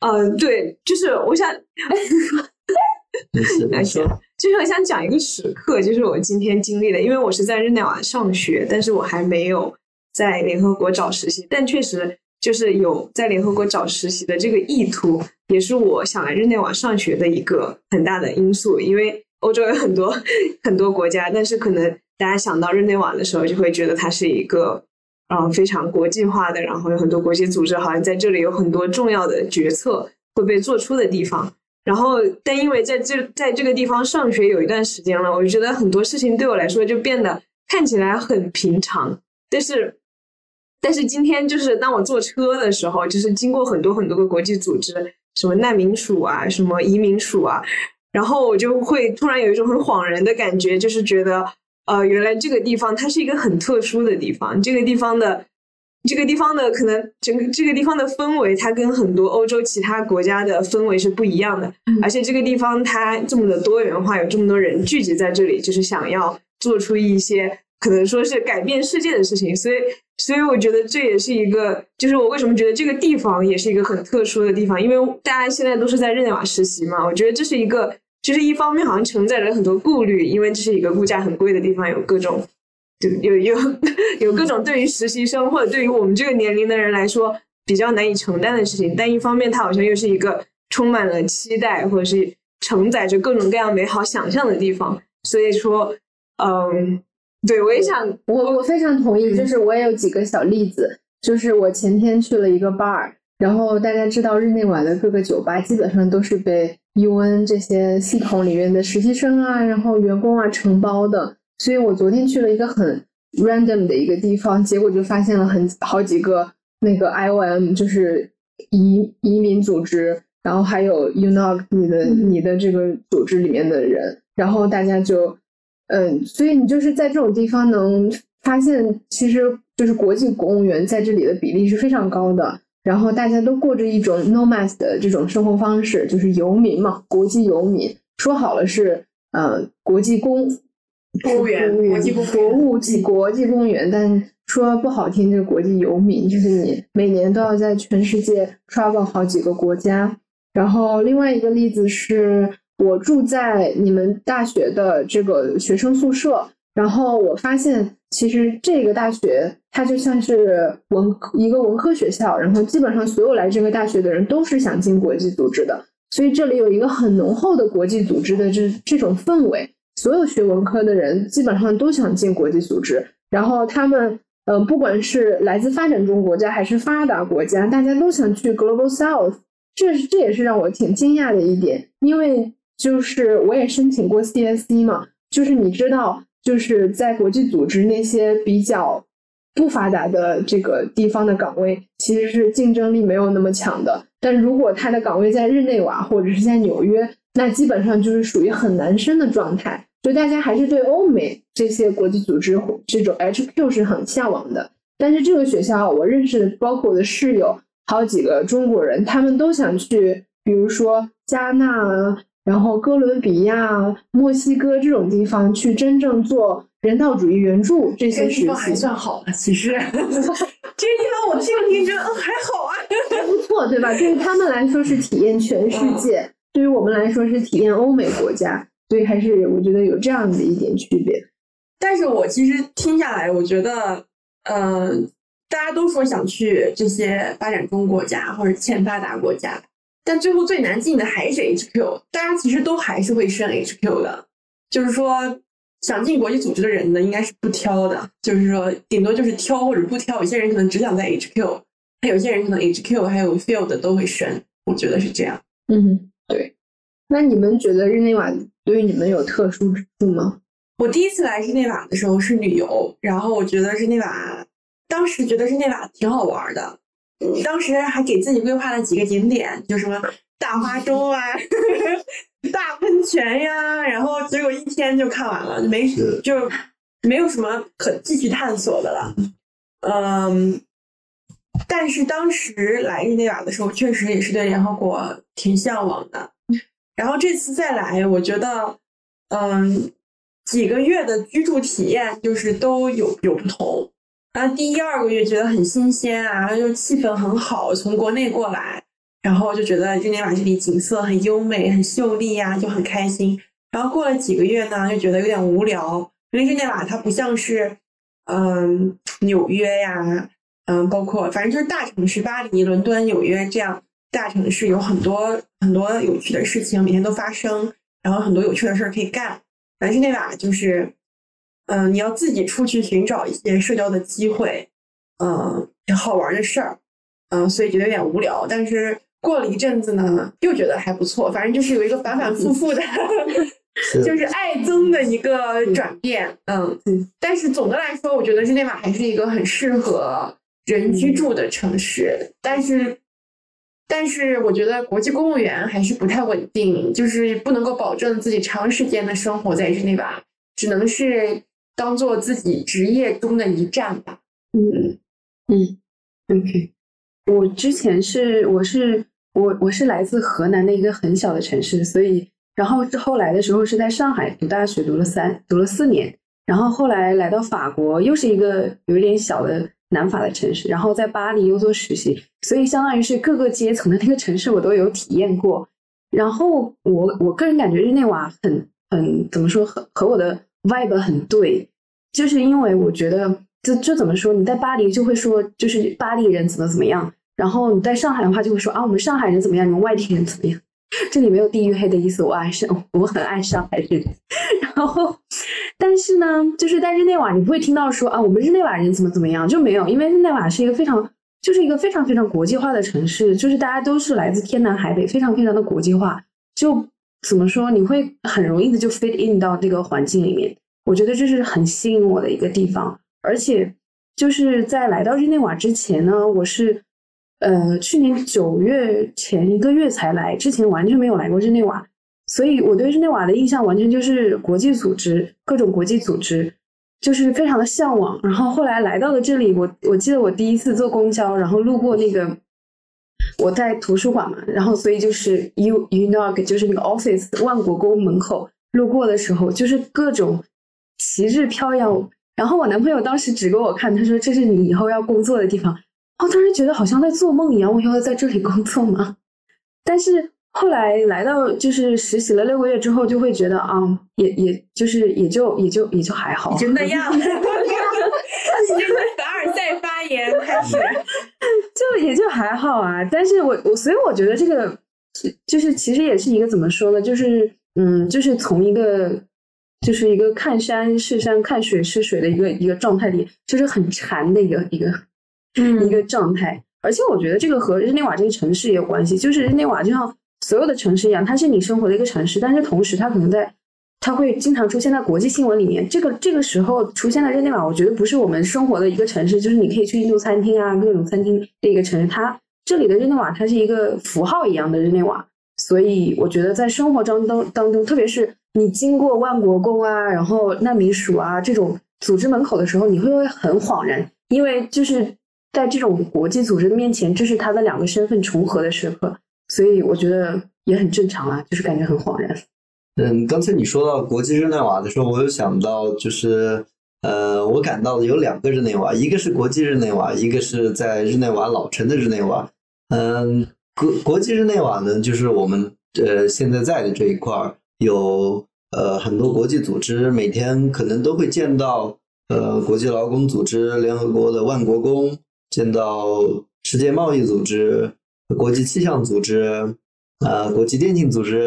嗯，对，就是我想，没事，你说，就是我想讲一个时刻，就是我今天经历的，因为我是在日内瓦上学，但是我还没有在联合国找实习，但确实就是有在联合国找实习的这个意图，也是我想来日内瓦上学的一个很大的因素。因为欧洲有很多 很多国家，但是可能大家想到日内瓦的时候，就会觉得它是一个嗯非常国际化的，然后有很多国际组织，好像在这里有很多重要的决策会被做出的地方。然后，但因为在这在这个地方上学有一段时间了，我就觉得很多事情对我来说就变得看起来很平常。但是，但是今天就是当我坐车的时候，就是经过很多很多个国际组织，什么难民署啊，什么移民署啊，然后我就会突然有一种很恍然的感觉，就是觉得，呃，原来这个地方它是一个很特殊的地方，这个地方的。这个地方的可能整个这个地方的氛围，它跟很多欧洲其他国家的氛围是不一样的。而且这个地方它这么的多元化，有这么多人聚集在这里，就是想要做出一些可能说是改变世界的事情。所以，所以我觉得这也是一个，就是我为什么觉得这个地方也是一个很特殊的地方，因为大家现在都是在日内瓦实习嘛。我觉得这是一个，就是一方面好像承载着很多顾虑，因为这是一个物价很贵的地方，有各种。对，有有有各种对于实习生或者对于我们这个年龄的人来说比较难以承担的事情，但一方面它好像又是一个充满了期待或者是承载着各种各样美好想象的地方。所以说，嗯，对我也想，我我非常同意，就是我也有几个小例子，就是我前天去了一个 bar，然后大家知道日内瓦的各个酒吧基本上都是被 UN 这些系统里面的实习生啊，然后员工啊承包的。所以我昨天去了一个很 random 的一个地方，结果就发现了很好几个那个 IOM，就是移移民组织，然后还有 UNOG 你的你的这个组织里面的人，然后大家就嗯，所以你就是在这种地方能发现，其实就是国际公务员在这里的比例是非常高的，然后大家都过着一种 nomads 的这种生活方式，就是游民嘛，国际游民，说好了是呃国际公。公务员，国际国务及国际公务员，但说不好听，就是国际游民，就是你每年都要在全世界 travel 好几个国家。然后另外一个例子是我住在你们大学的这个学生宿舍，然后我发现其实这个大学它就像是文一个文科学校，然后基本上所有来这个大学的人都是想进国际组织的，所以这里有一个很浓厚的国际组织的这这种氛围。所有学文科的人基本上都想进国际组织，然后他们，呃，不管是来自发展中国家还是发达国家，大家都想去 Global South，这这也是让我挺惊讶的一点，因为就是我也申请过 CSC 嘛，就是你知道，就是在国际组织那些比较不发达的这个地方的岗位，其实是竞争力没有那么强的，但如果他的岗位在日内瓦或者是在纽约，那基本上就是属于很难升的状态。所以大家还是对欧美这些国际组织这种 HQ 是很向往的，但是这个学校我认识的，包括我的室友，好几个中国人，他们都想去，比如说加纳，然后哥伦比亚、墨西哥这种地方去真正做人道主义援助这些地方还算好的，其实 这个地方我听了听，觉得嗯还好啊，还不错，对吧？对于他们来说是体验全世界，对于我们来说是体验欧美国家。所以还是我觉得有这样的一点区别，但是我其实听下来，我觉得，嗯，大家都说想去这些发展中国家或者欠发达国家，但最后最难进的还是 HQ，大家其实都还是会选 HQ 的。就是说，想进国际组织的人呢，应该是不挑的，就是说，顶多就是挑或者不挑。有些人可能只想在 HQ，那有些人可能 HQ 还有 Field 都会选，我觉得是这样。嗯，对。那你们觉得日内瓦？对于你们有特殊之处吗？我第一次来日内瓦的时候是旅游，然后我觉得日内瓦，当时觉得日内瓦挺好玩的，当时还给自己规划了几个景点，就什么大花粥啊、大喷泉呀，然后结果一天就看完了，没就没有什么可继续探索的了。嗯，但是当时来日内瓦的时候，确实也是对联合国挺向往的。然后这次再来，我觉得，嗯，几个月的居住体验就是都有有不同。然后第一二个月觉得很新鲜啊，又气氛很好，从国内过来，然后就觉得日内瓦这里景色很优美、很秀丽呀，就很开心。然后过了几个月呢，就觉得有点无聊，因为日内瓦它不像是，嗯，纽约呀，嗯，包括反正就是大城市，巴黎、伦敦、纽约这样大城市有很多很多有趣的事情，每天都发生，然后很多有趣的事儿可以干。但是那瓦就是，嗯，你要自己出去寻找一些社交的机会，嗯，好玩的事儿，嗯，所以觉得有点无聊。但是过了一阵子呢，又觉得还不错，反正就是有一个反反复复的，是 就是爱憎的一个转变，嗯嗯。但是总的来说，我觉得日内瓦还是一个很适合人居住的城市，但是。但是我觉得国际公务员还是不太稳定，就是不能够保证自己长时间的生活在日内瓦，只能是当做自己职业中的一站吧。嗯嗯，OK。我之前是我是我我是来自河南的一个很小的城市，所以然后后来的时候是在上海读大学，读了三读了四年，然后后来来到法国，又是一个有一点小的南法的城市，然后在巴黎又做实习，所以相当于是各个阶层的那个城市我都有体验过。然后我我个人感觉日内瓦很很怎么说和和我的 vibe 很对，就是因为我觉得这这怎么说？你在巴黎就会说就是巴黎人怎么怎么样，然后你在上海的话就会说啊我们上海人怎么样，你们外地人怎么样？这里没有地域黑的意思，我爱上我很爱上海人。然后，但是呢，就是在日内瓦你不会听到说啊我们日内瓦人怎么怎么样，就没有，因为日内瓦是一个非常就是一个非常非常国际化的城市，就是大家都是来自天南海北，非常非常的国际化。就怎么说，你会很容易的就 fit in 到这个环境里面。我觉得这是很吸引我的一个地方，而且就是在来到日内瓦之前呢，我是呃去年九月前一个月才来，之前完全没有来过日内瓦，所以我对日内瓦的印象完全就是国际组织，各种国际组织，就是非常的向往。然后后来来到了这里，我我记得我第一次坐公交，然后路过那个我在图书馆嘛，然后所以就是 U UNOG 就是那个 office 万国宫门口路过的时候，就是各种旗帜飘扬。然后我男朋友当时指给我看，他说这是你以后要工作的地方。我当时觉得好像在做梦一样，我要在这里工作吗？但是后来来到就是实习了六个月之后，就会觉得啊，也也就是也就也就也就还好，就那样。因为凡尔赛发言开始，就也就还好啊。但是我我所以我觉得这个就是其实也是一个怎么说呢？就是嗯，就是从一个就是一个看山是山看水是水的一个一个状态里，就是很馋的一个一个嗯一个状态。而且我觉得这个和日内瓦这个城市也有关系，就是日内瓦就像所有的城市一样，它是你生活的一个城市，但是同时它可能在它会经常出现在国际新闻里面。这个这个时候出现的日内瓦，我觉得不是我们生活的一个城市，就是你可以去印度餐厅啊，各种餐厅的一个城市。它这里的日内瓦，它是一个符号一样的日内瓦，所以我觉得在生活当当当中，特别是你经过万国宫啊，然后难民署啊这种组织门口的时候，你会不会很恍然，因为就是在这种国际组织的面前，这是他的两个身份重合的时刻，所以我觉得也很正常啊，就是感觉很恍然。嗯，刚才你说到国际日内瓦的时候，我有想到，就是呃，我感到的有两个日内瓦，一个是国际日内瓦，一个是在日内瓦老城的日内瓦。嗯，国国际日内瓦呢，就是我们呃现在在的这一块儿有呃很多国际组织，每天可能都会见到呃国际劳工组织、联合国的万国宫，见到世界贸易组织、国际气象组织。呃，国际电竞组织，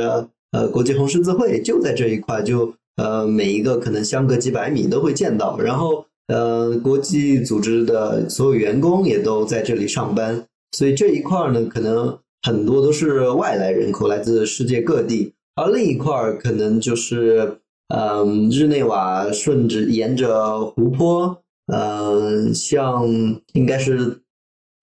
呃，国际红十字会就在这一块，就呃每一个可能相隔几百米都会见到，然后呃国际组织的所有员工也都在这里上班，所以这一块呢，可能很多都是外来人口，来自世界各地，而另一块可能就是嗯、日内瓦顺着沿着湖泊，嗯、向应该是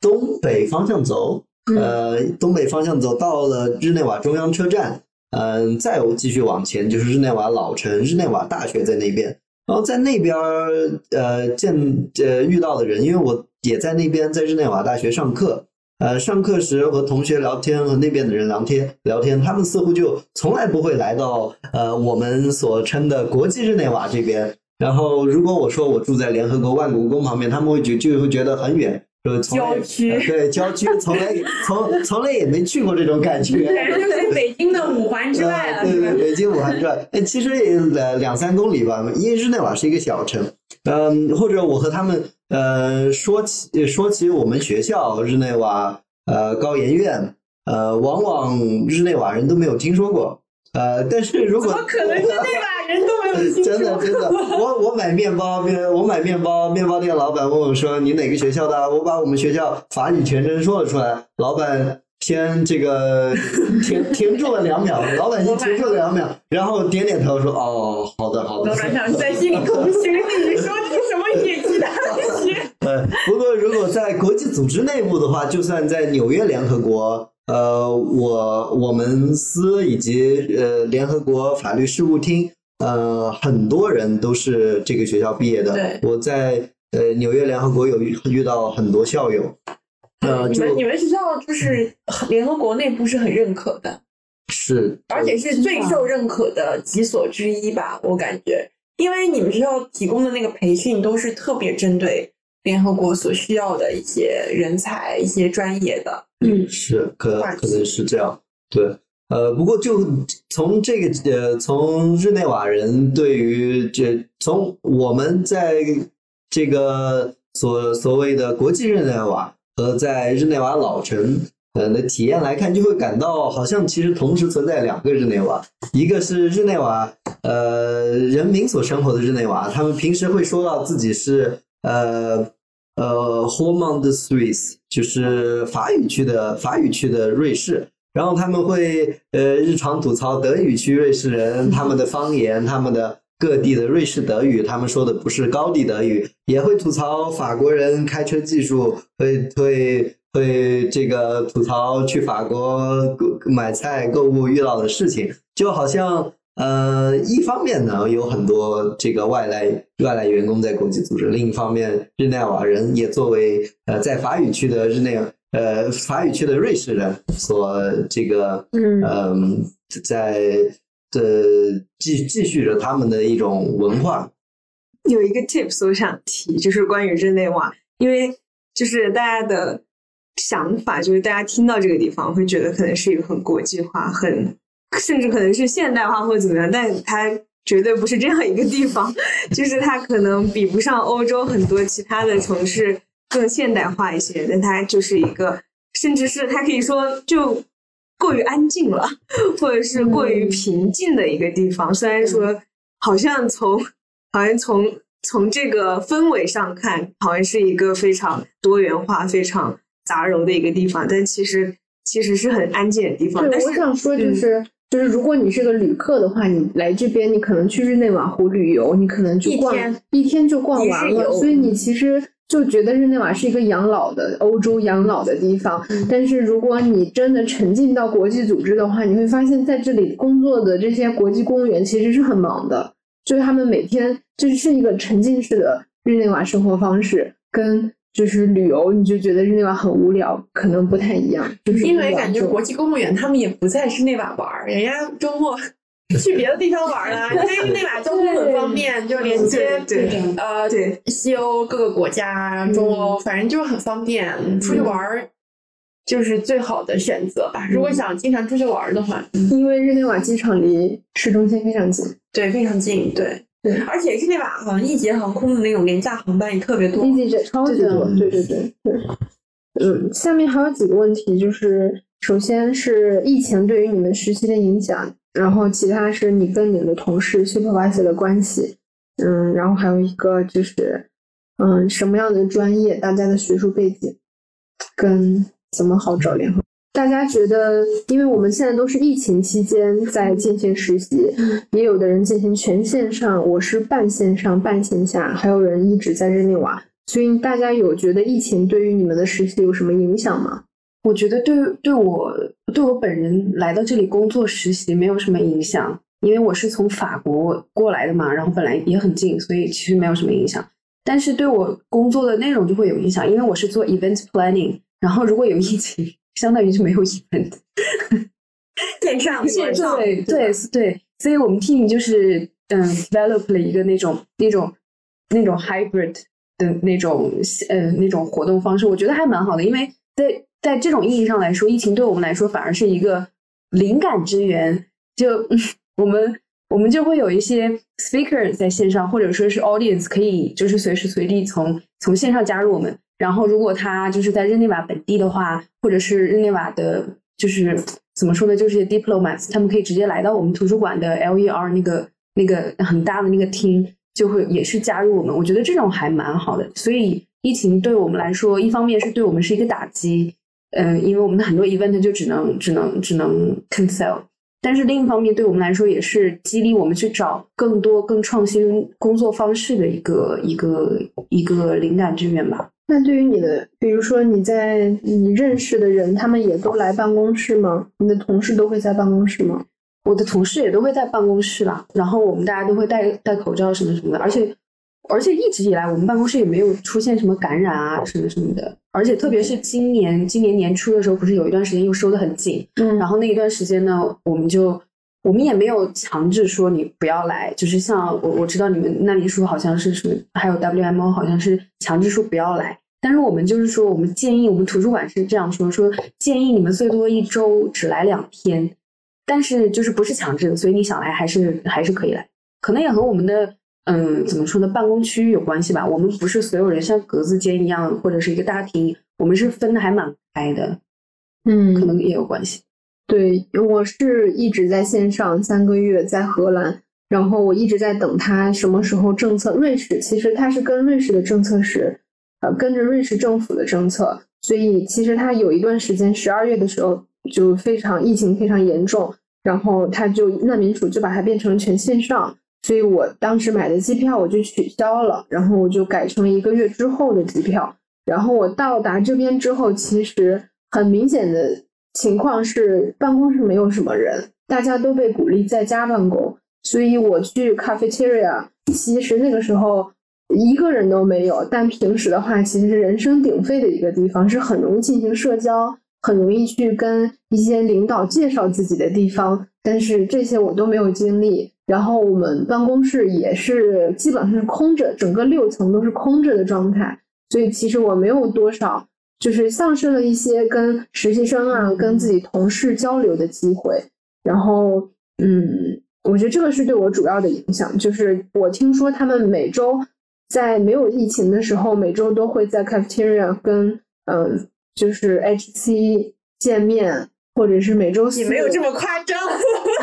东北方向走。呃，东北方向走到了日内瓦中央车站，嗯、再继续往前就是日内瓦老城，日内瓦大学在那边。然后在那边儿，呃，见呃遇到的人，因为我也在那边，在日内瓦大学上课，呃，上课时和同学聊天，和那边的人聊天聊天，他们似乎就从来不会来到呃我们所称的国际日内瓦这边。然后，如果我说我住在联合国万国宫旁边，他们会觉就会觉得很远，说从郊区呃对郊区，从来 从从来也没去过这种感觉。感觉就是北京的五环之外了，呃对对，北京五环之外，哎，其实也呃两三公里吧，因为日内瓦是一个小城，嗯，或者我和他们呃说起说起我们学校日内瓦呃高研院，呃，往往日内瓦人都没有听说过。呃，但是如果怎么可能日内瓦人都没有 真的真的，我我买面包面我买面包，面包店老板问我说你哪个学校的？我把我们学校法语全称说了出来，老板先这个停停住了两秒，老板先停住了两秒，然后点点头说哦，好的好的老。板想在心里空虚，你说你什么野鸡大学？呃，不过如果在国际组织内部的话，就算在纽约联合国，呃，我我们司以及呃联合国法律事务厅，呃，很多人都是这个学校毕业的。对。我在呃纽约联合国有遇遇到很多校友，呃，就你们你们学校就是联合国内部是很认可的，是而且是最受认可的几所之一吧，我感觉，因为你们学校提供的那个培训都是特别针对联合国所需要的一些人才、一些专业的。嗯是可可能是这样，对，呃，不过就从这个呃，从日内瓦人对于这从我们在这个所所谓的国际日内瓦和在日内瓦老城呃的体验来看，就会感到好像其实同时存在两个日内瓦，一个是日内瓦呃人民所生活的日内瓦，他们平时会说到自己是呃。呃 h o m e on the Swiss，就是法语区的法语区的瑞士，然后他们会呃日常吐槽德语区瑞士人他们的方言，他们的各地的瑞士德语，他们说的不是高地德语，也会吐槽法国人开车技术，会会会这个吐槽去法国购买菜购物遇到的事情，就好像。呃，一方面呢，有很多这个外来外来员工在国际组织；另一方面，日内瓦人也作为呃在法语区的日内呃法语区的瑞士人所这个嗯嗯、在的继继续着他们的一种文化。有一个 tips 我想提，就是关于日内瓦，因为就是大家的想法，就是大家听到这个地方会觉得可能是一个很国际化、很甚至可能是现代化或者怎么样，但它绝对不是这样一个地方，就是它可能比不上欧洲很多其他的城市更现代化一些，但它就是一个，甚至是它可以说就过于安静了，或者是过于平静的一个地方。虽然说好像从好像从从这个氛围上看，好像是一个非常多元化、非常杂糅的一个地方，但其实其实是很安静的地方。但对，是我想说就嗯是。就是如果你是个旅客的话，你来这边，你可能去日内瓦湖旅游，你可能就逛一天就逛完了，所以你其实就觉得日内瓦是一个养老的欧洲养老的地方。但是如果你真的沉浸到国际组织的话，你会发现在这里工作的这些国际公务员其实是很忙的，就是他们每天就是是一个沉浸式的日内瓦生活方式，跟就是旅游你就觉得日内瓦很无聊，可能不太一样。就是因为感觉国际公务员他们也不在日内瓦玩儿，人家周末 去别的地方玩儿了，因为日内瓦交通很方便，就连接对对呃对西欧各个国家、中欧，反正就是很方便，出去玩儿就是最好的选择吧。如果想经常出去玩的话，因为日内瓦机场离市中心非常近，对，非常近，对。对而且日内瓦好像一节航空的那种廉价航班也特别多，经济这超级多，对对对对。嗯，下面还有几个问题，就是首先是疫情对于你们实习的影响，然后其他是你跟你的同事 supervisor 的关系，嗯，然后还有一个就是，嗯，什么样的专业，大家的学术背景，跟怎么好找联合。大家觉得，因为我们现在都是疫情期间在进行实习，也有的人进行全线上，我是半线上半线下，还有人一直在日内瓦。所以大家有觉得疫情对于你们的实习有什么影响吗？我觉得对对我对我本人来到这里工作实习没有什么影响，因为我是从法国过来的嘛，然后本来也很近，所以其实没有什么影响。但是对我工作的内容就会有影响，因为我是做 event planning，然后如果有疫情，相当于是没有 event。线上线上对对对，所以我们 team 就是嗯 develop 了一个那种那种那种 hybrid 的那种呃那种活动方式，我觉得还蛮好的，因为在在这种意义上来说，疫情对我们来说反而是一个灵感之源。就我们我们就会有一些 speaker 在线上，或者说是 audience 可以就是随时随地从从线上加入我们。然后如果他就是在日内瓦本地的话，或者是日内瓦的，就是怎么说呢，就是 diplomats，他们可以直接来到我们图书馆的 LER 那个那个很大的那个厅，就会也是加入我们。我觉得这种还蛮好的。所以疫情对我们来说，一方面是对我们是一个打击，嗯，因为我们的很多 event 就只能只能只能 cancel。但是另一方面，对我们来说也是激励我们去找更多更创新工作方式的一个一个一个灵感之源吧。那对于你的，比如说你在你认识的人，他们也都来办公室吗？你的同事都会在办公室吗？我的同事也都会在办公室啦，然后我们大家都会戴戴口罩什么什么的，而且。而且一直以来，我们办公室也没有出现什么感染啊，什么什么的。而且特别是今年，今年年初的时候，不是有一段时间又收的很紧，嗯，然后那一段时间呢，我们就我们也没有强制说你不要来，就是像我我知道你们那里说好像是什么，还有 WMO 好像是强制说不要来，但是我们就是说，我们建议我们图书馆是这样说，说建议你们最多一周只来两天，但是就是不是强制的，所以你想来还是还是可以来，可能也和我们的。嗯，怎么说呢？办公区域有关系吧。我们不是所有人像格子间一样，或者是一个大厅，我们是分的还蛮开的。嗯，可能也有关系。对，我是一直在线上三个月，在荷兰，然后我一直在等他什么时候政策。瑞士其实它是跟瑞士的政策是，呃，跟着瑞士政府的政策，所以其实它有一段时间十二月的时候就非常疫情非常严重，然后他就难民署就把它变成全线上。所以我当时买的机票我就取消了，然后我就改成一个月之后的机票。然后我到达这边之后，其实很明显的情况是办公室没有什么人，大家都被鼓励在家办公。所以我去 cafeteria，其实那个时候一个人都没有。但平时的话，其实是人声鼎沸的一个地方，是很容易进行社交，很容易去跟一些领导介绍自己的地方。但是这些我都没有经历。然后我们办公室也是基本上是空着，整个六层都是空着的状态，所以其实我没有多少，就是丧失了一些跟实习生啊、跟自己同事交流的机会。然后，嗯，我觉得这个是对我主要的影响，就是我听说他们每周在没有疫情的时候，每周都会在 cafeteria 跟嗯，就是 HC 见面。或者是每周四也没有这么夸张。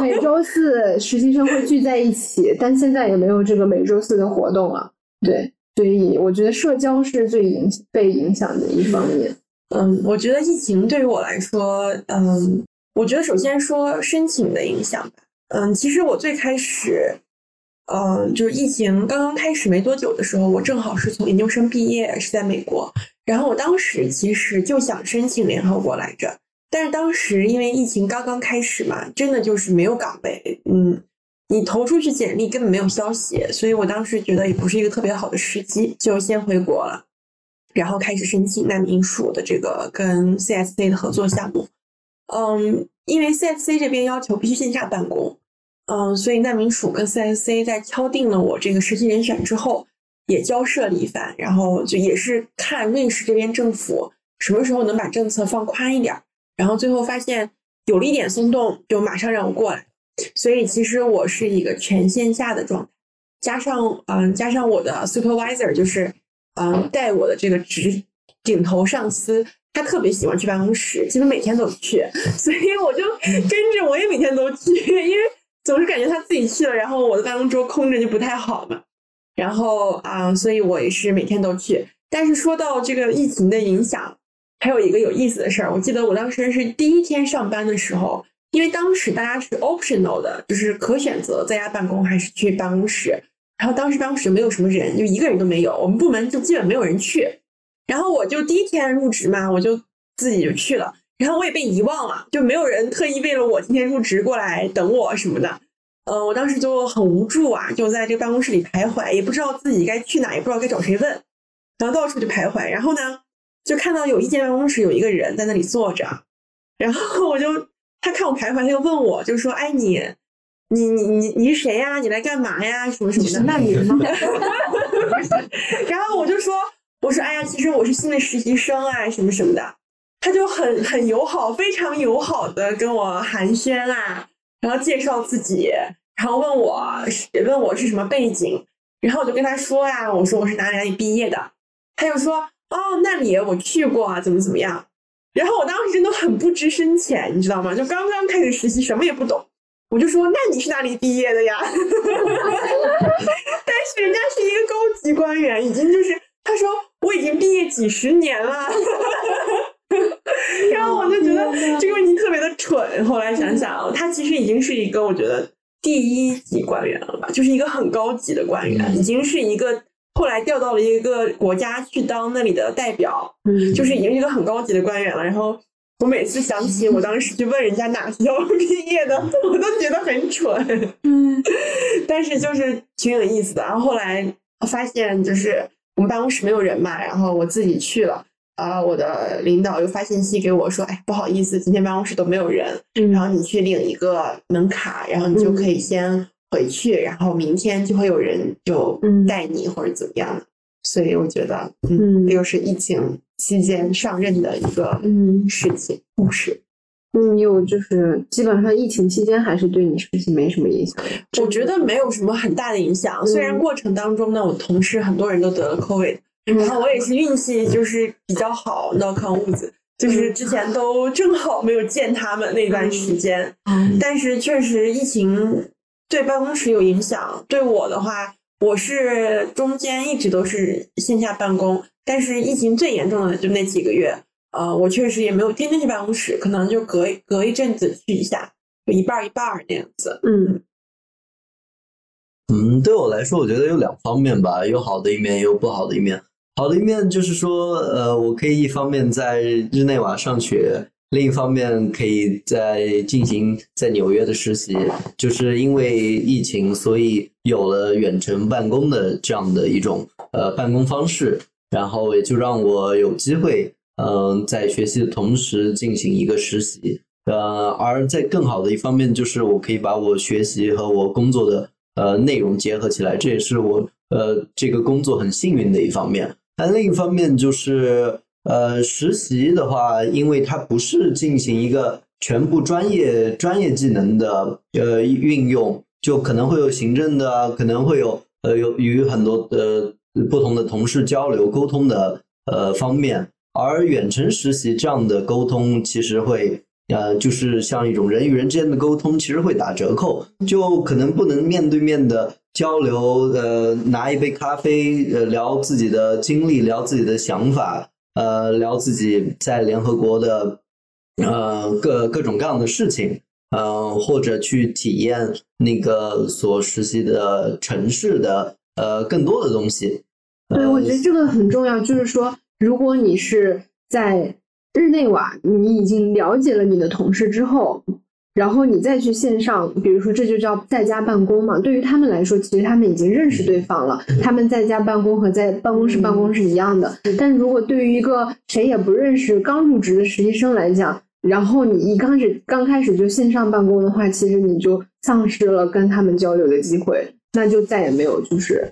每周四实习生会聚在一起，但现在也没有这个每周四的活动了。对，所以我觉得社交是最影被影响的一方面。嗯，我觉得疫情对于我来说，嗯，我觉得首先说申请的影响吧。嗯，其实我最开始，嗯，就是疫情刚刚开始没多久的时候，我正好是从研究生毕业，是在美国，然后我当时其实就想申请联合国来着。但是当时因为疫情刚刚开始嘛，真的就是没有岗位，嗯，你投出去简历根本没有消息，所以我当时觉得也不是一个特别好的时机，就先回国了，然后开始申请难民署的这个跟 CSC 的合作项目。嗯，因为 CSC 这边要求必须线下办公，嗯，所以难民署跟 CSC 在敲定了我这个实习人选之后，也交涉了一番，然后就也是看瑞士这边政府什么时候能把政策放宽一点。然后最后发现有了一点松动，就马上让我过来。所以其实我是一个全线下的状态，加上嗯，加上我的 supervisor 就是嗯带我的这个直顶头上司，他特别喜欢去办公室，基本每天都去，所以我就跟着我也每天都去，因为总是感觉他自己去了，然后我的办公桌空着就不太好嘛。然后啊，所以我也是每天都去。但是说到这个疫情的影响。还有一个有意思的事儿，我记得我当时是第一天上班的时候，因为当时大家是 optional 的，就是可选择在家办公还是去办公室。然后当时办公室没有什么人，就一个人都没有，我们部门就基本没有人去。然后我就第一天入职嘛，我就自己就去了。然后我也被遗忘了，就没有人特意为了我今天入职过来等我什么的。嗯，我当时就很无助啊，就在这个办公室里徘徊，也不知道自己该去哪，也不知道该找谁问，然后到处就徘徊。然后呢？就看到有一间办公室有一个人在那里坐着，然后我就他看我徘徊，他就问我，就说：“哎，你你你你你是谁呀？你来干嘛呀？什么什么的？”难民吗？然后我就说：“我说，哎呀，其实我是新的实习生啊，什么什么的。”他就很很友好，非常友好的跟我寒暄啊，然后介绍自己，然后问我问我是什么背景，然后我就跟他说呀，我说我是哪里哪里毕业的，他就说哦那里我去过啊，怎么怎么样。然后我当时真的很不知深浅，你知道吗？就刚刚开始实习，什么也不懂，我就说那你是哪里毕业的呀？但是人家是一个高级官员，已经就是他说我已经毕业几十年了。然后我就觉得这个问题特别的蠢。后来想想，他其实已经是一个我觉得第一级官员了吧，就是一个很高级的官员，已经是一个后来调到了一个国家去当那里的代表，嗯，就是已经是一个很高级的官员了。然后我每次想起我当时去问人家哪学校毕业的，我都觉得很蠢。嗯，但是就是挺有意思的。然后后来发现就是我们办公室没有人嘛，然后我自己去了。啊，我的领导又发信息给我说，哎，不好意思，今天办公室都没有人，然后你去领一个门卡，然后你就可以先回去，然后明天就会有人就带你或者怎么样的。所以我觉得，嗯，又是疫情期间上任的一个嗯事情故事。嗯，有就是基本上疫情期间还是对你实习没什么影响。我觉得没有什么很大的影响，虽然过程当中呢，我同事很多人都得了 COVID。然后我也是运气就是比较好，knock on wood，就是之前都正好没有见他们那段时间。但是确实疫情对办公室有影响，对我的话，我是中间一直都是线下办公，但是疫情最严重的就那几个月，呃，我确实也没有天天去办公室，可能就隔隔一阵子去一下，就一半一半那样子。嗯。嗯，对我来说，我觉得有两方面吧，有好的一面，也有不好的一面。好的一面就是说，呃，我可以一方面在日内瓦上学，另一方面可以在进行在纽约的实习。就是因为疫情，所以有了远程办公的这样的一种呃办公方式，然后也就让我有机会，嗯，在学习的同时进行一个实习。呃，而在更好的一方面，就是我可以把我学习和我工作的呃内容结合起来，这也是我呃这个工作很幸运的一方面。但另一方面就是，呃，实习的话，因为它不是进行一个全部专业专业技能的呃运用，就可能会有行政的，可能会有呃有与很多呃不同的同事交流沟通的呃方面，而远程实习这样的沟通其实会呃就是像一种人与人之间的沟通，其实会打折扣，就可能不能面对面的。交流，呃，拿一杯咖啡，呃，聊自己的经历，聊自己的想法，呃，聊自己在联合国的，呃，各各种各样的事情，呃，或者去体验那个所实习的城市的，呃，更多的东西。对，我觉得这个很重要，就是说，如果你是在日内瓦，你已经了解了你的同事之后。然后你再去线上，比如说这就叫在家办公嘛。对于他们来说，其实他们已经认识对方了。他们在家办公和在办公室办公是一样的。但如果对于一个谁也不认识、刚入职的实习生来讲，然后你一开始刚开始就线上办公的话，其实你就丧失了跟他们交流的机会，那就再也没有就是。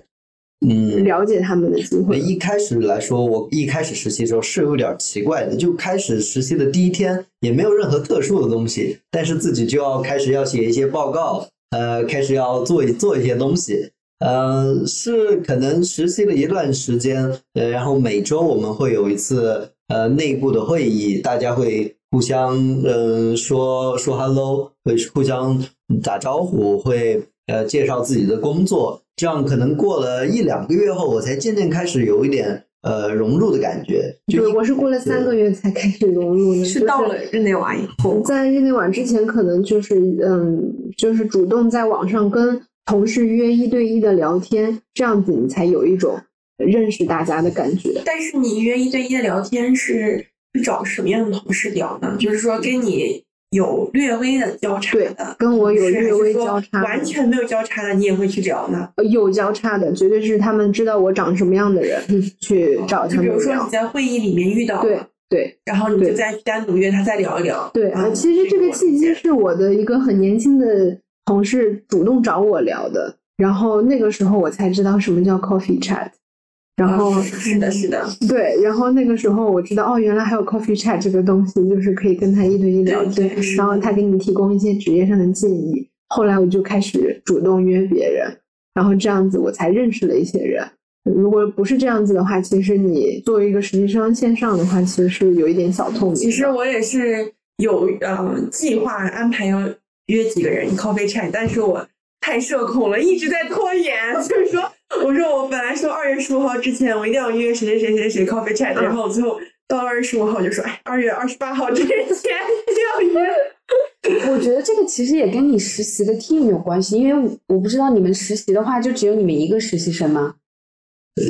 嗯，了解他们的机会。一开始来说，我一开始实习的时候是有点奇怪的，就开始实习的第一天也没有任何特殊的东西，但是自己就要开始要写一些报告，呃，开始要做一做一些东西，呃，是可能实习了一段时间，呃，然后每周我们会有一次呃内部的会议，大家会互相嗯说说 hello，会互相打招呼，会呃介绍自己的工作。这样可能过了一两个月后，我才渐渐开始有一点呃融入的感觉。对，我是过了三个月才开始融入的。是到了日内瓦以后，在日内瓦之前，可能就是嗯，就是主动在网上跟同事约一对一的聊天，这样子你才有一种认识大家的感觉。但是你约一对一的聊天是找什么样的同事聊呢？就是说跟你。有略微的交叉的，跟我有略微交叉，完全没有交叉的，你也会去聊呢？有交叉的，绝对是他们知道我长什么样的人 去找他们聊。比如说你在会议里面遇到，对对，然后你就再单独约他再聊一聊。对啊，其实这个契机是我的一个很年轻的同事主动找我聊的，然后那个时候我才知道什么叫 coffee chat。然后是的，是的，对，然后那个时候我知道，哦，原来还有 coffee chat 这个东西，就是可以跟他一对一聊，对，然后他给你提供一些职业上的建议，后来我就开始主动约别人，然后这样子我才认识了一些人。如果不是这样子的话，其实你作为一个实习生线上的话，其实是有一点小痛苦。其实我也是有呃计划安排要约几个人 coffee chat，但是我太社恐了，一直在拖延。就是说，我说我本来说二月十五号之前我一定要约谁谁谁谁谁 coffee chat，然后最后到二月十五号就说，哎，二月二十八号之前要约。我觉得这个其实也跟你实习的 team 有关系，因为我不知道你们实习的话，就只有你们一个实习生吗？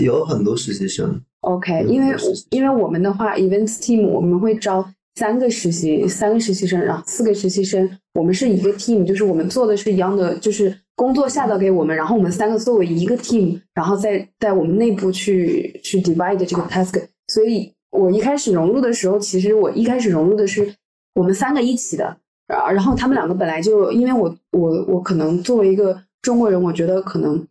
有很多实习生。OK，因为因为我们的话，events team 我们会招三个实习三个实习生，然后四个实习生，我们是一个 team，就是我们做的是一样的，就是工作下到给我们，然后我们三个作为一个 team，然后再在我们内部去去 divide 这个 task。所以我一开始融入的时候，其实我一开始融入的是我们三个一起的，啊，然后他们两个本来就因为我我我可能作为一个中国人，我觉得可能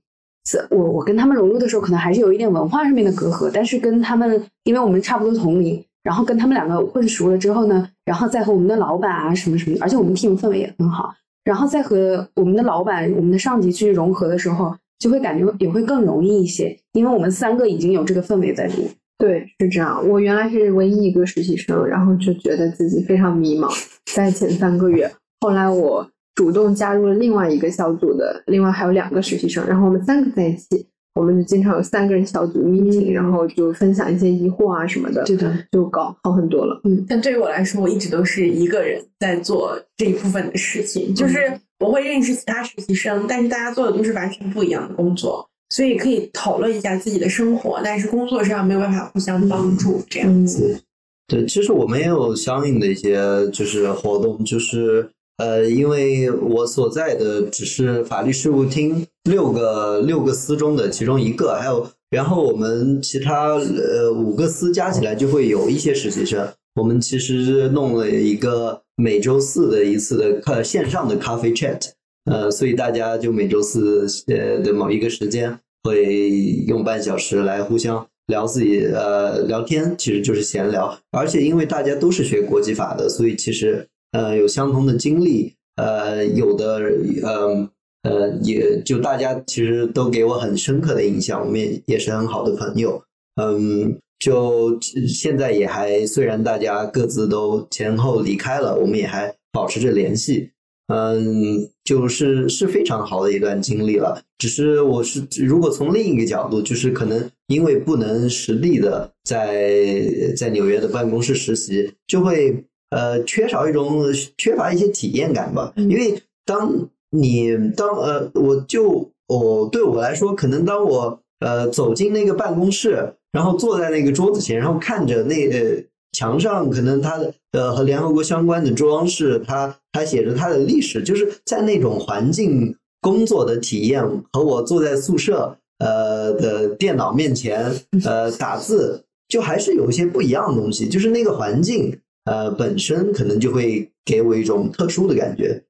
我我跟他们融入的时候，可能还是有一点文化上面的隔阂，但是跟他们，因为我们差不多同龄，然后跟他们两个混熟了之后呢，然后再和我们的老板啊什么什么，而且我们 team 氛围也很好，然后再和我们的老板、我们的上级去融合的时候，就会感觉也会更容易一些，因为我们三个已经有这个氛围在里面。对，是这样。我原来是唯一一个实习生，然后就觉得自己非常迷茫，在前三个月。后来我主动加入了另外一个小组的，另外还有两个实习生，然后我们三个在一起，我们就经常有三个人小组 meeting，、然后就分享一些疑惑啊什么的，对的，就搞好很多了。嗯但对于我来说，我一直都是一个人在做这一部分的事情，就是我会认识其他实习生，但是大家做的都是完全不一样的工作，所以可以讨论一下自己的生活，但是工作上没有办法互相帮助，这样子。对，其实我们也有相应的一些就是活动，就是呃，因为我所在的只是法律事务厅六个六个司中的其中一个，还有然后我们其他呃五个司加起来就会有一些实习生。我们其实弄了一个每周四的一次的呃线上的咖啡 chat，呃，所以大家就每周四呃的某一个时间会用半小时来互相聊自己呃聊天，其实就是闲聊。而且因为大家都是学国际法的，所以其实呃有相同的经历，呃有的呃呃也就大家其实都给我很深刻的印象，我们也也是很好的朋友。嗯，就现在也还虽然大家各自都前后离开了，我们也还保持着联系。嗯，就是是非常好的一段经历了。只是我是如果从另一个角度，就是可能因为不能实地的在在纽约的办公室实习，就会呃缺少一种缺乏一些体验感吧。因为当你当呃，我就我对我来说，可能当我呃走进那个办公室，然后坐在那个桌子前，然后看着那呃墙上可能它的呃和联合国相关的装饰，它它写着它的历史，就是在那种环境工作的体验，和我坐在宿舍呃的电脑面前呃打字，就还是有一些不一样的东西，就是那个环境呃本身可能就会给我一种特殊的感觉，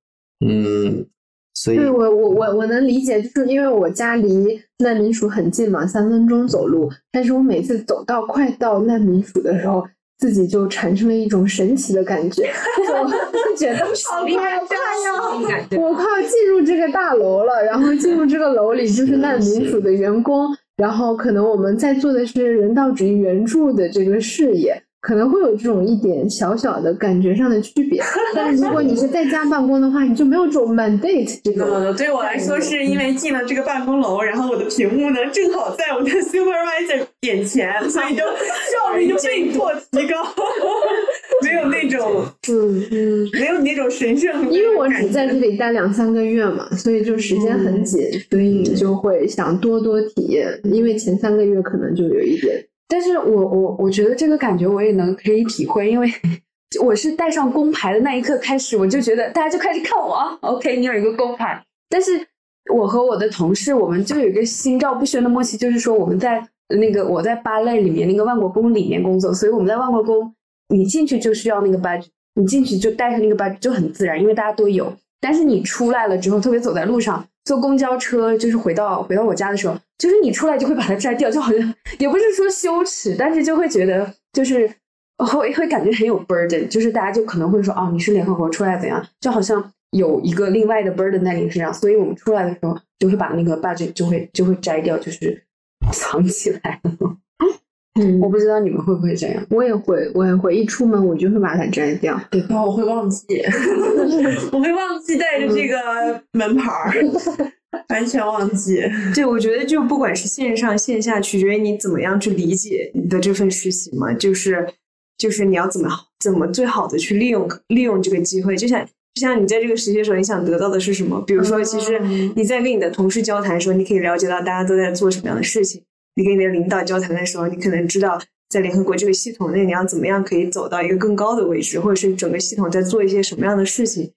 嗯，所以对我我我我能理解，就是因为我家离难民署很近嘛，三分钟走路。但是我每次走到快到难民署的时候，自己就产生了一种神奇的感觉，我就觉得好快要快要我快要进入这个大楼了，然后进入这个楼里就是难民署的员工，然后可能我们在做的是人道主义援助的这个事业。可能会有这种一点小小的感觉上的区别，但是如果你是在家办公的话，你就没有这种 mandate 这种。呃，对我来说，是因为进了这个办公楼，然后我的屏幕呢正好在我的 supervisor 眼前，所以就 效率就被迫提高，没有那种嗯嗯，没有那种神圣。因为我只在这里待两三个月嘛，所以就时间很紧，所以你就会想多多体验。因为前三个月可能就有一点，但是我我我觉得这个感觉我也能可以体会，因为 我是带上工牌的那一刻开始，我就觉得大家就开始看我，OK，你有一个工牌。但是我和我的同事，我们就有一个心照不宣的默契，就是说我们在那个我在芭蕾里面那个万国宫里面工作，所以我们在万国宫，你进去就需要那个 badge，你进去就带上那个 badge 就很自然，因为大家都有。但是你出来了之后，特别走在路上，坐公交车，就是回到回到我家的时候，就是你出来就会把它摘掉，就好像也不是说羞耻，但是就会觉得就是会会感觉很有 burden，就是大家就可能会说哦，你是联合国出来怎样，就好像有一个另外的 burden 在你身上，所以我们出来的时候就会把那个 budget 就会就会摘掉，就是 藏起来。嗯我不知道你们会不会这样。我也会，我也会，一出门我就会把它摘掉。然后我会忘记，我会忘记带着这个门牌儿，完全忘记。对，我觉得就不管是线上线下，取决于你怎么样去理解你的这份实习嘛，就是就是你要怎么怎么最好的去利用利用这个机会，就像就像你在这个实习的时候，你想得到的是什么？比如说，其实你在跟你的同事交谈的时候，你可以了解到大家都在做什么样的事情；你跟你的领导交谈的时候，你可能知道在联合国这个系统内，你要怎么样可以走到一个更高的位置，或者是整个系统在做一些什么样的事情。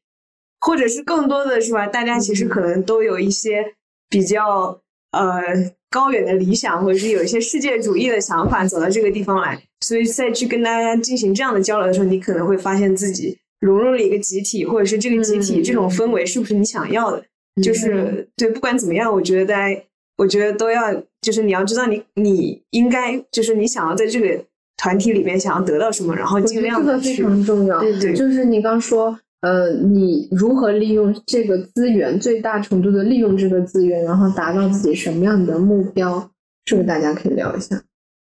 或者是更多的是吧？大家其实可能都有一些比较呃高远的理想，或者是有一些世界主义的想法，走到这个地方来。所以再去跟大家进行这样的交流的时候，你可能会发现自己融入了一个集体，或者是这个集体嗯这种氛围是不是你想要的？就是对，不管怎么样，我觉得大家，我觉得都要，就是你要知道你你应该，就是你想要在这个团体里面想要得到什么，然后尽量这个非。常重要。对对就是你刚说，呃，你如何利用这个资源，最大程度的利用这个资源，然后达到自己什么样的目标，这个大家可以聊一下。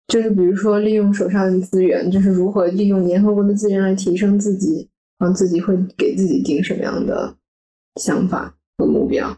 就是比如说，利用手上的资源，就是如何利用联合国的资源来提升自己，然后自己会给自己定什么样的想法和目标。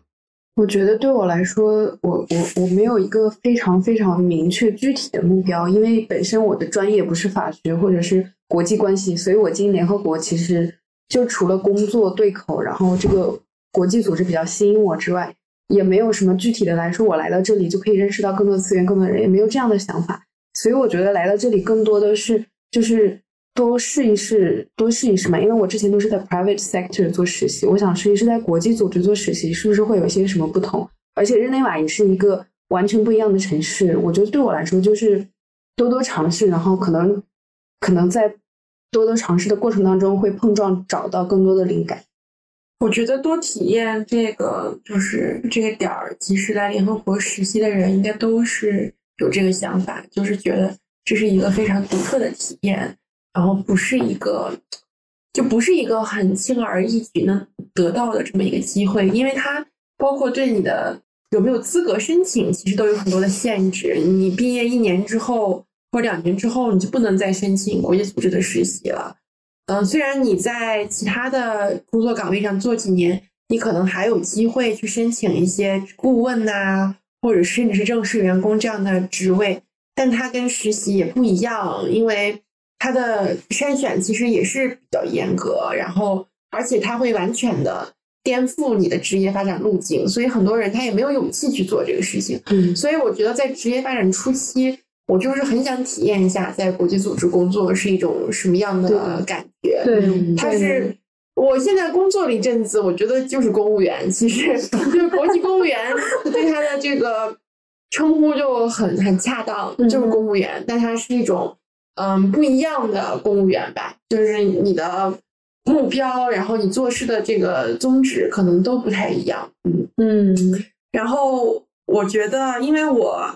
我觉得对我来说，我我我没有一个非常非常明确具体的目标，因为本身我的专业不是法学或者是国际关系，所以我进联合国其实就除了工作对口，然后这个国际组织比较吸引我之外，也没有什么具体的来说，我来到这里就可以认识到更多资源、更多的人，也没有这样的想法。所以我觉得来到这里更多的是就是多试一试，多试一试嘛。因为我之前都是在 private sector 做实习，我想试一试在国际组织做实习是不是会有一些什么不同。而且日内瓦也是一个完全不一样的城市，我觉得对我来说就是多多尝试，然后可能可能在多多尝试的过程当中会碰撞找到更多的灵感。我觉得多体验这个就是这个点儿，其实来联合国实习的人应该都是有这个想法，就是觉得这是一个非常独特的体验，然后不是一个就不是一个很轻而易举能得到的这么一个机会，因为它包括对你的有没有资格申请，其实都有很多的限制。你毕业一年之后或两年之后，你就不能再申请国际组织的实习了。嗯，虽然你在其他的工作岗位上做几年，你可能还有机会去申请一些顾问呐、或者甚至是正式员工这样的职位，但它跟实习也不一样，因为它的筛选其实也是比较严格，然后而且它会完全的颠覆你的职业发展路径，所以很多人他也没有勇气去做这个事情。嗯所以我觉得在职业发展初期，我就是很想体验一下在国际组织工作是一种什么样的感觉。对，它是我现在工作了一阵子，我觉得就是公务员，其实 就是国际公务员，对他的这个称呼就很很恰当，嗯就是公务员，但它是一种嗯不一样的公务员吧，就是你的目标，然后你做事的这个宗旨可能都不太一样，嗯。嗯然后我觉得，因为我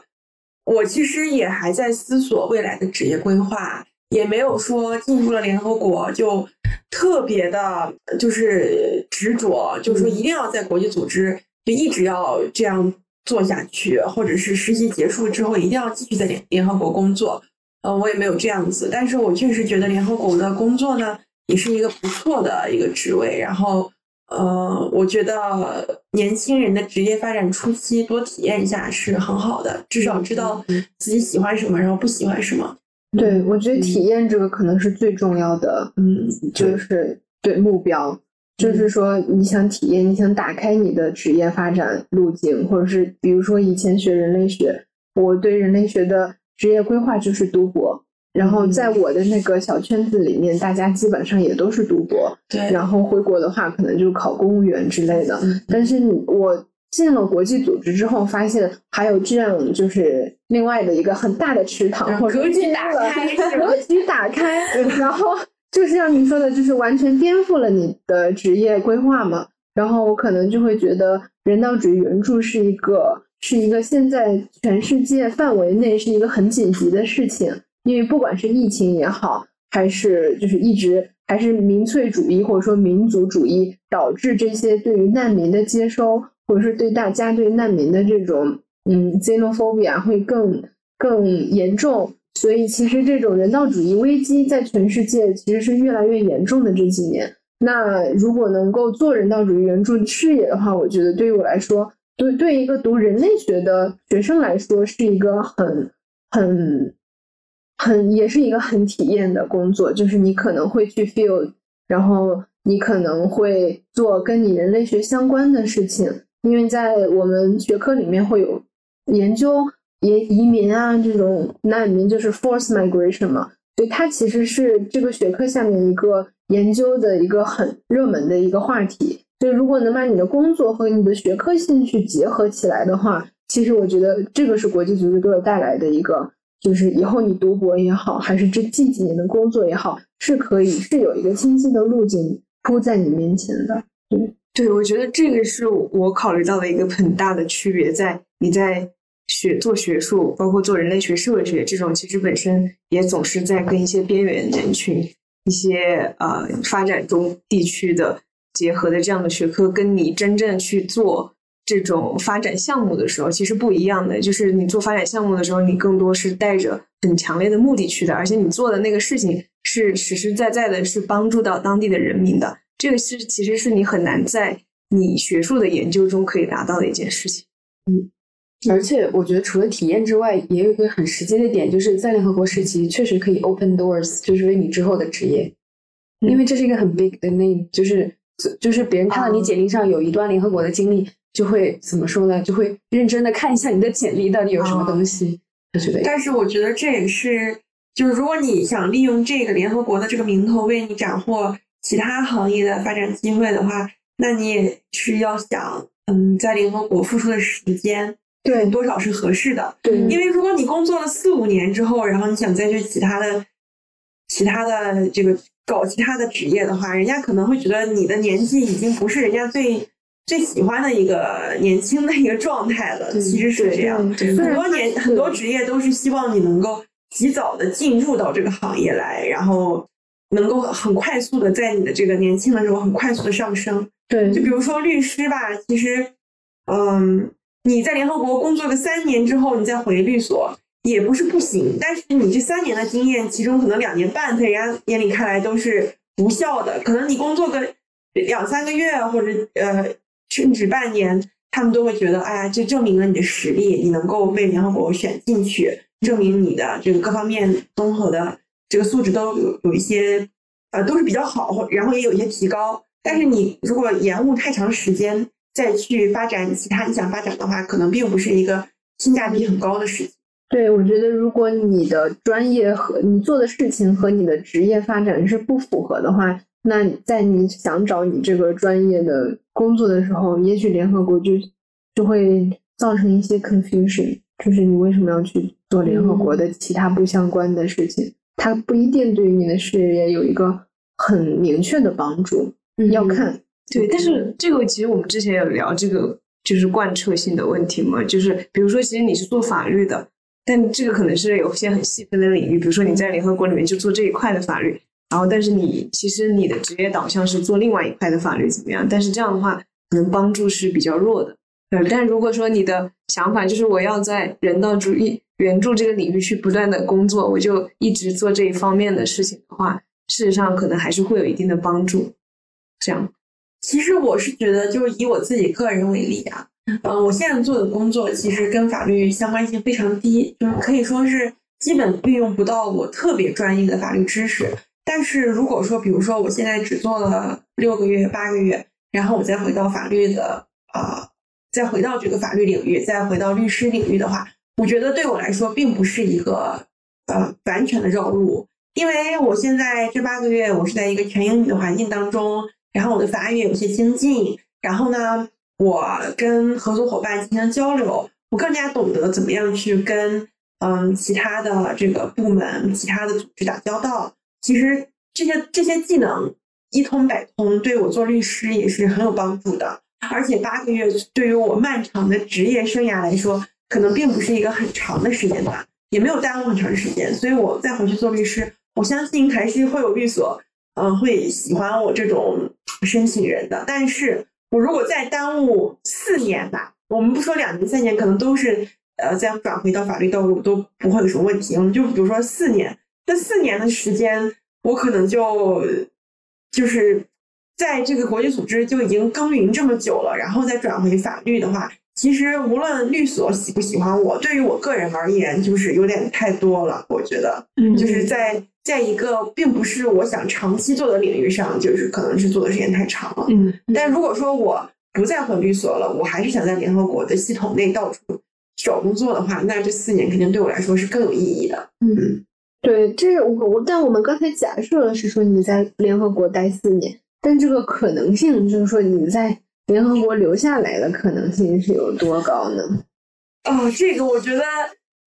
我其实也还在思索未来的职业规划，也没有说进入了联合国就特别的，就是执着，就是说一定要在国际组织就一直要这样做下去，或者是实习结束之后一定要继续在联联合国工作。呃，我也没有这样子，但是我确实觉得联合国的工作呢，也是一个不错的一个职位，然后。呃，我觉得年轻人的职业发展初期多体验一下是很好的，至少知道自己喜欢什么，然后不喜欢什么。对，我觉得体验这个可能是最重要的，嗯，就是对目标，就是。说你想体验，你想打开你的职业发展路径，或者是比如说以前学人类学，我对人类学的职业规划就是读博，然后在我的那个小圈子里面，大家基本上也都是读博，对，然后回国的话可能就考公务员之类的。嗯但是你我进了国际组织之后，发现还有这样就是另外的一个很大的池塘，或者格局打开格局打开，然后就是像你说的，就是完全颠覆了你的职业规划嘛。然后我可能就会觉得人道主义援助是一个是一个现在全世界范围内是一个很紧急的事情，因为不管是疫情也好，还是就是一直还是民粹主义或者说民族主义导致这些对于难民的接收，或者是对大家对难民的这种嗯 xenophobia 会更更严重。所以其实这种人道主义危机在全世界其实是越来越严重的这几年。那如果能够做人道主义援助事业的话，我觉得对于我来说，对对一个读人类学的学生来说，是一个很很很也是一个很体验的工作。就是你可能会去 feel，然后你可能会做跟你人类学相关的事情，因为在我们学科里面会有研究移移民啊这种难民，就是 force migration 嘛，所以它其实是这个学科下面一个。研究的一个很热门的一个话题，所以如果能把你的工作和你的学科兴趣结合起来的话，其实我觉得这个是国际组织给我带来的一个，就是以后你读博也好，还是这近几年的工作也好，是可以是有一个清晰的路径铺在你面前的。对，对，我觉得这个是我考虑到的一个很大的区别，在你在学做学术，包括做人类学、社会学这种，其实本身也总是在跟一些边缘人群。一些呃发展中地区的结合的这样的学科，跟你真正去做这种发展项目的时候，其实不一样的。就是你做发展项目的时候，你更多是带着很强烈的目的去的，而且你做的那个事情是实实在在的，是帮助到当地的人民的。这个是其实是你很难在你学术的研究中可以达到的一件事情。嗯。而且我觉得，除了体验之外，也有一个很实际的点，就是在联合国时期确实可以 open doors，就是为你之后的职业，因为这是一个很 big 的 name，就是就是别人看到你简历上有一段联合国的经历，就会怎么说呢？就会认真的看一下你的简历到底有什么东西。我觉得，但是我觉得这也是，就是如果你想利用这个联合国的这个名头为你斩获其他行业的发展机会的话，那你也是要想，嗯，在联合国付出的时间。对，多少是合适的。对，因为如果你工作了四五年之后，然后你想再去其他的、其他的这个搞其他的职业的话，人家可能会觉得你的年纪已经不是人家最最喜欢的一个年轻的一个状态了。其实是这样，很多年很多职业都是希望你能够及早的进入到这个行业来，然后能够很快速的在你的这个年轻的时候很快速的上升。对，就比如说律师吧，其实，嗯。你在联合国工作个三年之后，你再回律所也不是不行。但是你这三年的经验，其中可能两年半在人家眼里看来都是无效的。可能你工作个两三个月或者呃甚至半年，他们都会觉得，哎呀，这证明了你的实力，你能够被联合国选进去，证明你的这个各方面综合的这个素质都有有一些呃都是比较好，然后也有一些提高。但是你如果延误太长时间，再去发展其他你想发展的话，可能并不是一个性价比很高的事情。对，我觉得如果你的专业和你做的事情和你的职业发展是不符合的话，那在你想找你这个专业的工作的时候，也许联合国就就会造成一些 confusion，就是你为什么要去做联合国的其他不相关的事情？它不一定对于你的事业有一个很明确的帮助，嗯要看。对，但是这个其实我们之前有聊这个，就是贯彻性的问题嘛。就是比如说，其实你是做法律的，但这个可能是有些很细分的领域。比如说你在联合国里面就做这一块的法律，然后但是你其实你的职业导向是做另外一块的法律，怎么样？但是这样的话，可能帮助是比较弱的。对，但如果说你的想法就是我要在人道主义援助这个领域去不断的工作，我就一直做这一方面的事情的话，事实上可能还是会有一定的帮助。这样。其实我是觉得，就是以我自己个人为例啊，嗯，我现在做的工作其实跟法律相关性非常低，就是可以说是基本运用不到我特别专业的法律知识。但是如果说，比如说我现在只做了六个月、八个月，然后我再回到法律的啊，再回到这个法律领域，再回到律师领域的话，我觉得对我来说并不是一个呃完全的绕路，因为我现在这八个月我是在一个全英语的环境当中。然后我的法语有些精进，然后呢，我跟合作伙伴进行交流，我更加懂得怎么样去跟嗯其他的这个部门、其他的组织打交道。其实这些这些技能一通百通，对我做律师也是很有帮助的。而且八个月对于我漫长的职业生涯来说，可能并不是一个很长的时间段，也没有耽误很长时间。所以我再回去做律师，我相信还是会有律所，嗯，会喜欢我这种申请人的。但是我如果再耽误四年吧，我们不说两年、三年，可能都是呃再转回到法律道路都不会有什么问题。我们就比如说四年，这四年的时间，我可能就就是在这个国际组织就已经耕耘这么久了，然后再转回法律的话。其实无论律所喜不喜欢我，对于我个人而言，就是有点太多了。我觉得，嗯就是在在一个并不是我想长期做的领域上，就是可能是做的时间太长了。嗯，但如果说我不再回律所了，我还是想在联合国的系统内到处找工作的话，那这四年肯定对我来说是更有意义的。嗯，对，这我我，但我们刚才假设的是说你在联合国待四年，但这个可能性就是说你在联合国留下来的可能性是有多高呢？哦，这个我觉得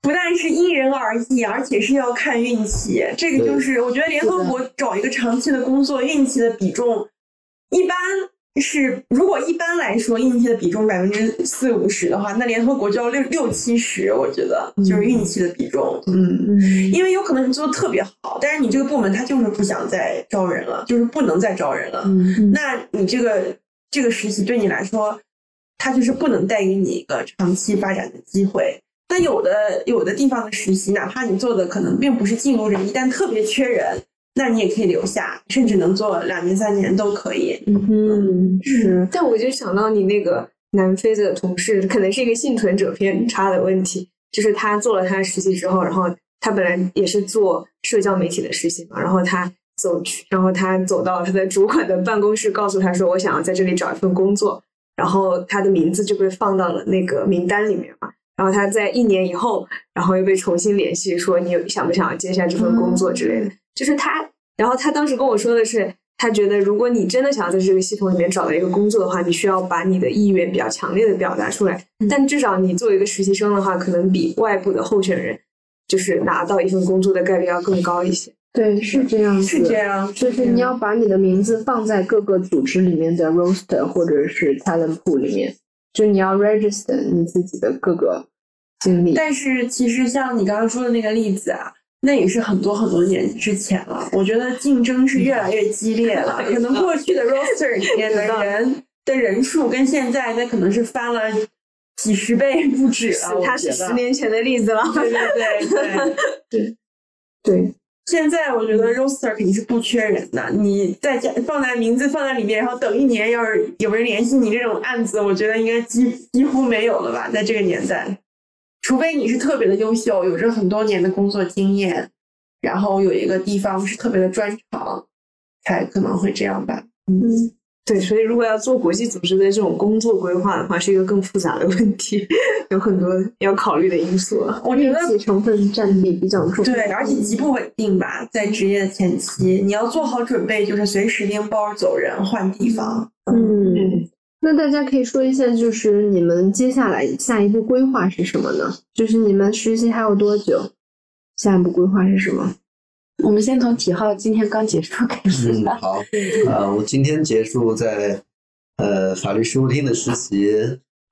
不但是因人而异，而且是要看运气。这个就是我觉得联合国找一个长期的工作，运气的比重一般是，如果一般来说运气的比重百分之四五十的话，那联合国就要六六七十，我觉得就是运气的比重。嗯，嗯因为有可能你做的特别好，但是你这个部门他就是不想再招人了，就是不能再招人了。嗯那你这个这个实习对你来说，它就是不能带给你一个长期发展的机会。但有的有的地方的实习，哪怕你做的可能并不是尽如人意，但特别缺人，那你也可以留下，甚至能做两年三年都可以。嗯哼，是但我就想到你那个南非的同事，可能是一个幸存者偏差的问题，就是他做了他的实习之后，然后他本来也是做社交媒体的实习嘛，然后他走去，然后他走到他的主管的办公室，告诉他说：“我想要在这里找一份工作。”然后他的名字就被放到了那个名单里面嘛。然后他在一年以后，然后又被重新联系，说你有想不想要接下这份工作之类的。就是他，然后他当时跟我说的是，他觉得如果你真的想要在这个系统里面找到一个工作的话，你需要把你的意愿比较强烈的表达出来。但至少你作为一个实习生的话，可能比外部的候选人就是拿到一份工作的概率要更高一些。对，是这样子，是这样，就是你要把你的名字放在各个组织里面的 roster 或者是 talent pool 里面，就你要 register 你自己的各个经历。但是其实像你刚刚说的那个例子啊，那也是很多很多年之前了。我觉得竞争是越来越激烈了，可能过去的 roster 里面的人的人数跟现在那可能是翻了几十倍不止了。是十年前的例子了。对对对 对。对，现在我觉得 roster 肯定是不缺人的，你在家放在名字放在里面，然后等一年，要是有人联系你这种案子，我觉得应该几几乎没有了吧，在这个年代，除非你是特别的优秀，有着很多年的工作经验，然后有一个地方是特别的专长，才可能会这样吧。嗯，对，所以如果要做国际组织的这种工作规划的话，是一个更复杂的问题，有很多要考虑的因素。我觉得成分占比比较重。对，而且极不稳定吧，在职业的前期，你要做好准备，就是随时拎包走人、换地方。嗯，嗯，那大家可以说一下，就是你们接下来下一步规划是什么呢？就是你们实习还有多久？下一步规划是什么？我们先从体浩今天刚结束开始嗯，吧。好，呃，我今天结束在呃法律事务厅的实习，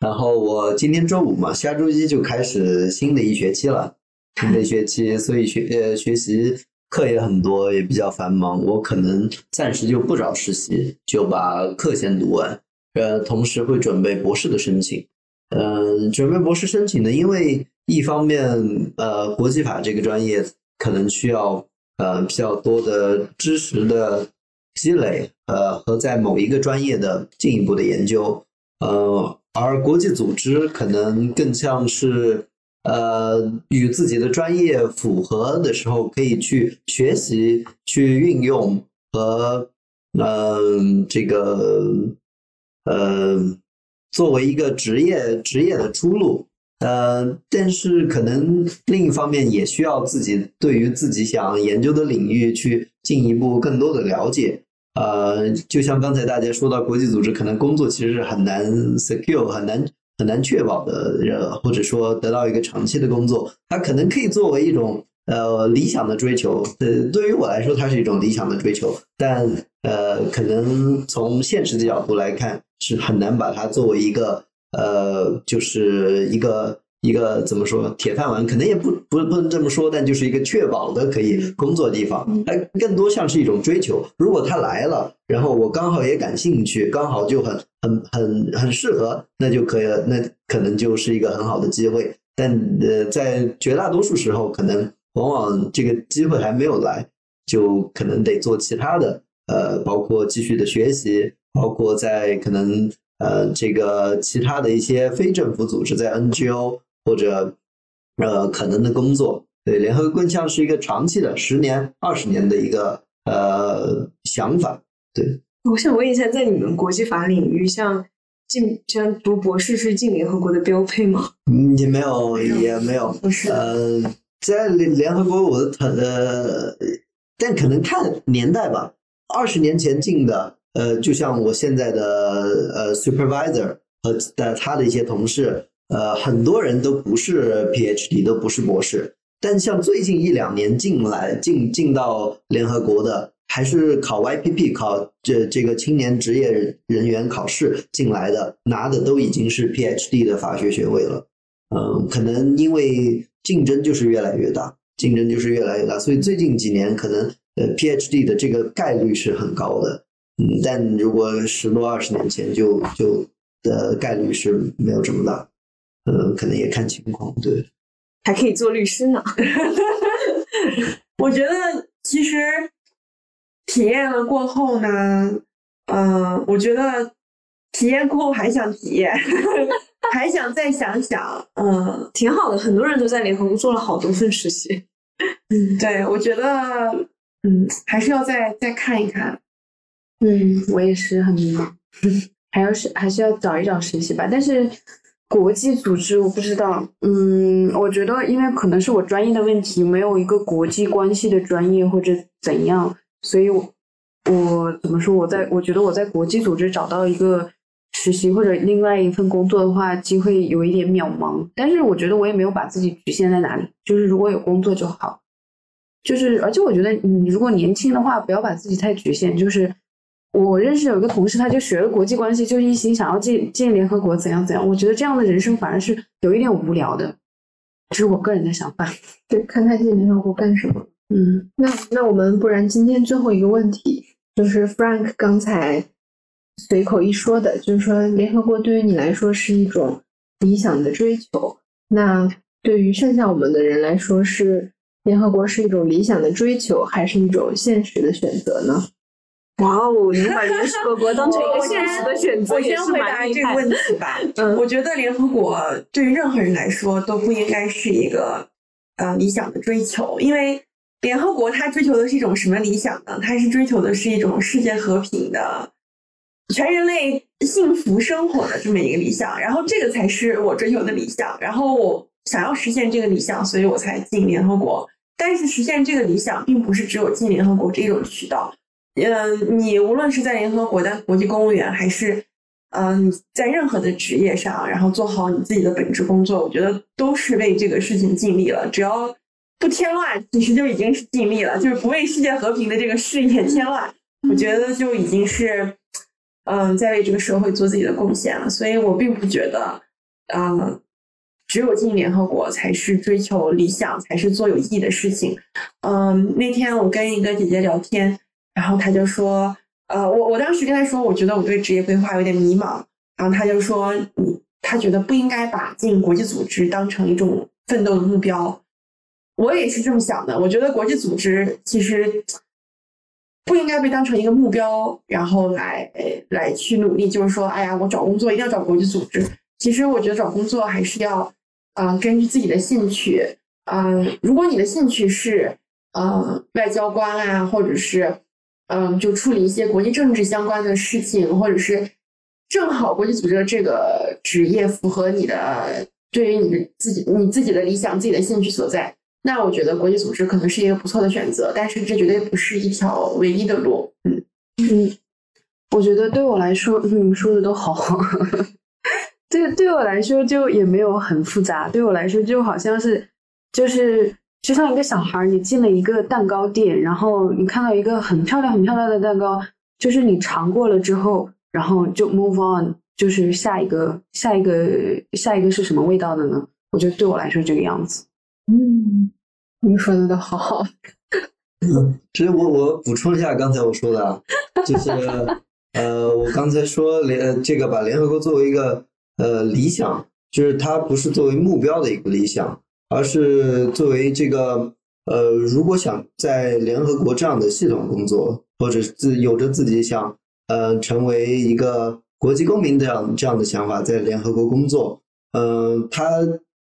然后我今天周五嘛，下周一就开始新的一学期了，新的一学期，所以学呃学习课也很多，也比较繁忙，我可能暂时就不找实习，就把课先读完，呃，同时会准备博士的申请。嗯，准备博士申请呢，因为一方面，呃，国际法这个专业可能需要呃比较多的知识的积累，呃，和在某一个专业的进一步的研究，呃，而国际组织可能更像是呃与自己的专业符合的时候，可以去学习、去运用和嗯、这个呃作为一个职业职业的出路。呃，但是可能另一方面也需要自己对于自己想研究的领域去进一步更多的了解。呃，就像刚才大家说到国际组织，可能工作其实是很难 secure、很难很难确保的，呃，或者说得到一个长期的工作，它可能可以作为一种呃理想的追求。呃，对于我来说，它是一种理想的追求，但呃，可能从现实的角度来看，是很难把它作为一个呃，就是一个一个怎么说铁饭碗，可能也不不不能这么说，但就是一个确保的可以工作的地方，哎，更多像是一种追求。如果他来了，然后我刚好也感兴趣，刚好就很很很很适合，那就可以了，那可能就是一个很好的机会。但呃，在绝大多数时候，可能往往这个机会还没有来，就可能得做其他的，呃，包括继续的学习，包括在可能呃这个其他的一些非政府组织，在 NGO 或者呃可能的工作。对，联合国更像是一个长期的十年、二十年的一个呃想法。对，我想问一下，在你们国际法领域，像进像读博士是进联合国的标配吗？嗯，也没有，也没有。不是，呃，在联联合国，我的呃，但可能看年代吧。二十年前进的，呃，就像我现在的呃 supervisor 和的他的一些同事，呃，很多人都不是 PhD，都不是博士。但像最近一两年进来进进到联合国的，还是考 YPP 考这这个青年职业人员考试进来的，拿的都已经是 PhD 的法学学位了。嗯，可能因为竞争就是越来越大，竞争就是越来越大，所以最近几年可能呃 PhD 的这个概率是很高的。嗯，但如果十多二十年前就就的概率是没有这么大。呃，可能也看情况，对。还可以做律师呢。我觉得其实体验了过后呢，嗯，我觉得体验过后还想体验，还想再想想，嗯，挺好的。很多人都在联合国做了好多份实习。嗯，对，我觉得，嗯，还是要再再看一看。嗯，我也是很迷茫，还要是还是要找一找实习吧。但是。国际组织我不知道，嗯，我觉得因为可能是我专业的问题，没有一个国际关系的专业或者怎样，所以我我怎么说？我在我觉得我在国际组织找到一个实习或者另外一份工作的话，机会有一点渺茫。但是我觉得我也没有把自己局限在哪里，就是如果有工作就好，就是而且我觉得你如果年轻的话，不要把自己太局限，就是。我认识有一个同事，他就学了国际关系，就一心想要进进联合国，怎样怎样。我觉得这样的人生反而是有一点无聊的，这是我个人的想法。对，看他进联合国干什么。嗯，那那我们不然今天最后一个问题，就是 Frank 刚才随口一说的，就是说联合国对于你来说是一种理想的追求，那对于剩下我们的人来说，是联合国是一种理想的追求，还是一种现实的选择呢？哇哦！你把联合国当成一个现实的选择，我先回答这个问题吧。嗯，我觉得联合国对于任何人来说都不应该是一个呃理想的追求，因为联合国它追求的是一种什么理想呢？它是追求的是一种世界和平的、全人类幸福生活的这么一个理想。然后这个才是我追求的理想。然后我想要实现这个理想，所以我才进联合国。但是实现这个理想，并不是只有进联合国这一种渠道。嗯，你无论是在联合国的国际公务员，还是嗯在任何的职业上，然后做好你自己的本职工作，我觉得都是为这个事情尽力了。只要不添乱，其实就已经是尽力了。就是不为世界和平的这个事业添乱，我觉得就已经是嗯在为这个社会做自己的贡献了。所以我并不觉得，嗯，只有进联合国才是追求理想，才是做有意义的事情。嗯，那天我跟一个姐姐聊天。然后她就说，呃，我我当时跟她说，我觉得我对职业规划有点迷茫。然后他就说，你他觉得不应该把进国际组织当成一种奋斗的目标。我也是这么想的。我觉得国际组织其实不应该被当成一个目标，然后来来去努力。就是说，哎呀，我找工作一定要找国际组织。其实我觉得找工作还是要，嗯，根据自己的兴趣。嗯，如果你的兴趣是，嗯，外交官啊，或者是。嗯，就处理一些国际政治相关的事情，或者是正好国际组织这个职业符合你的对于你的自己你自己的理想、自己的兴趣所在，那我觉得国际组织可能是一个不错的选择。但是这绝对不是一条唯一的路。嗯嗯，我觉得对我来说，你们说的都好。对，对我来说就也没有很复杂。对我来说就好像是就是。就像一个小孩，你进了一个蛋糕店，然后你看到一个很漂亮、很漂亮的蛋糕，就是你尝过了之后，然后就 move on，就是下一个、下一个、下一个是什么味道的呢？我觉得对我来说这个样子。嗯，你说的都好好。其实我我补充一下刚才我说的啊，就是 呃，我刚才说联这个把联合国作为一个呃理想，就是它不是作为目标的一个理想，而是作为这个呃，如果想在联合国这样的系统工作，或者自有着自己想呃成为一个国际公民这样这样的想法，在联合国工作，嗯，他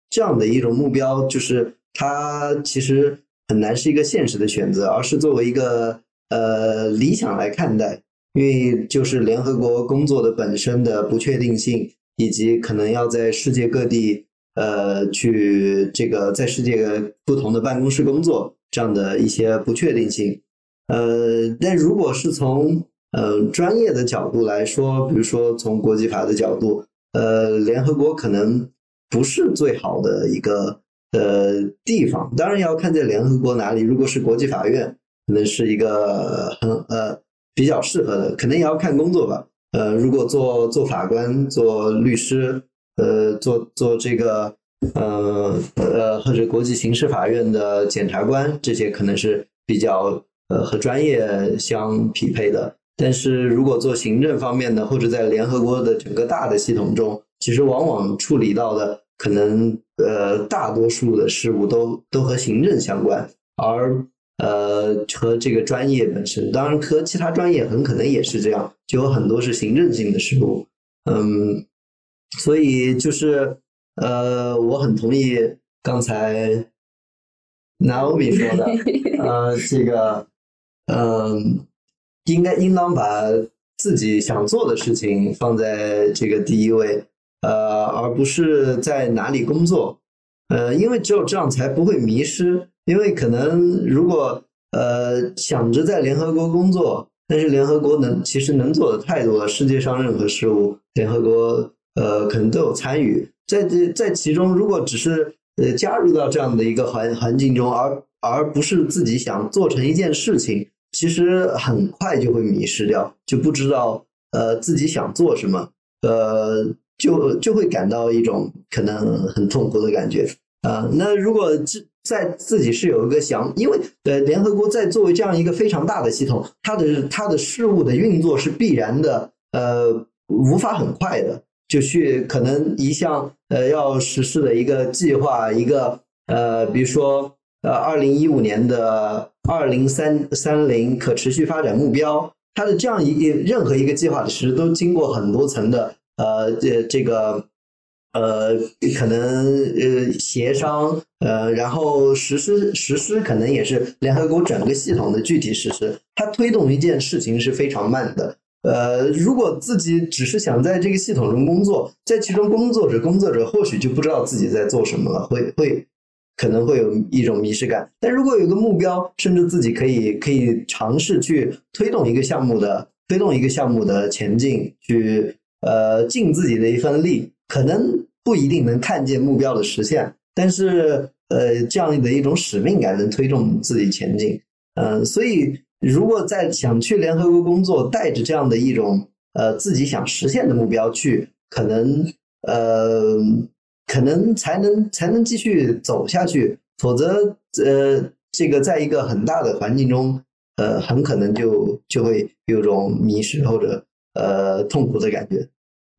这样的一种目标，就是他其实。很难是一个现实的选择，而是作为一个呃理想来看待，因为就是联合国工作的本身的不确定性，以及可能要在世界各地呃去这个在世界不同的办公室工作这样的一些不确定性。呃，但如果是从呃专业的角度来说，比如说从国际法的角度，呃，联合国可能不是最好的一个。呃地方当然要看在联合国哪里。如果是国际法院，可能是一个很呃比较适合的。可能也要看工作吧。呃，如果做做法官、做律师，呃，做做这个呃呃或者国际刑事法院的检察官，这些可能是比较呃和专业相匹配的。但是如果做行政方面的，或者在联合国的整个大的系统中，其实往往处理到的。可能呃，大多数的事物都都和行政相关，而呃和这个专业本身，当然和其他专业很可能也是这样，就有很多是行政性的事务，嗯，所以就是呃，我很同意刚才 Naomi 说的，呃，这个嗯，应该应当把自己想做的事情放在这个第一位。呃，而不是在哪里工作，呃，因为只有这样才不会迷失。因为可能如果呃想着在联合国工作，但是联合国能其实能做的太多了，世界上任何事务，联合国呃可能都有参与。在这在其中，如果只是呃加入到这样的一个环环境中，而而不是自己想做成一件事情，其实很快就会迷失掉，就不知道呃自己想做什么，呃。就就会感到一种可能很痛苦的感觉啊。那如果这在自己是有一个想，因为呃，联合国在作为这样一个非常大的系统，它的它的事物的运作是必然的，呃，无法很快的就去可能一项呃要实施的一个计划，一个呃，比如说呃，二零一五年的二零三三零可持续发展目标，它的这样一任何一个计划的实都经过很多层的。呃，这这个，呃，可能呃协商，呃，然后实施实施，可能也是联合国整个系统的具体实施。它推动一件事情是非常慢的。呃，如果自己只是想在这个系统中工作，在其中工作着工作着，或许就不知道自己在做什么了，会会可能会有一种迷失感。但如果有个目标，甚至自己可以可以尝试去推动一个项目的推动一个项目的前进，去。呃，尽自己的一份力，可能不一定能看见目标的实现，但是呃，这样的一种使命感能推动自己前进。嗯，所以如果在想去联合国工作，带着这样的一种呃自己想实现的目标去，可能呃，可能才能才能继续走下去，否则呃，这个在一个很大的环境中，呃，很可能就就会有种迷失或者呃痛苦的感觉。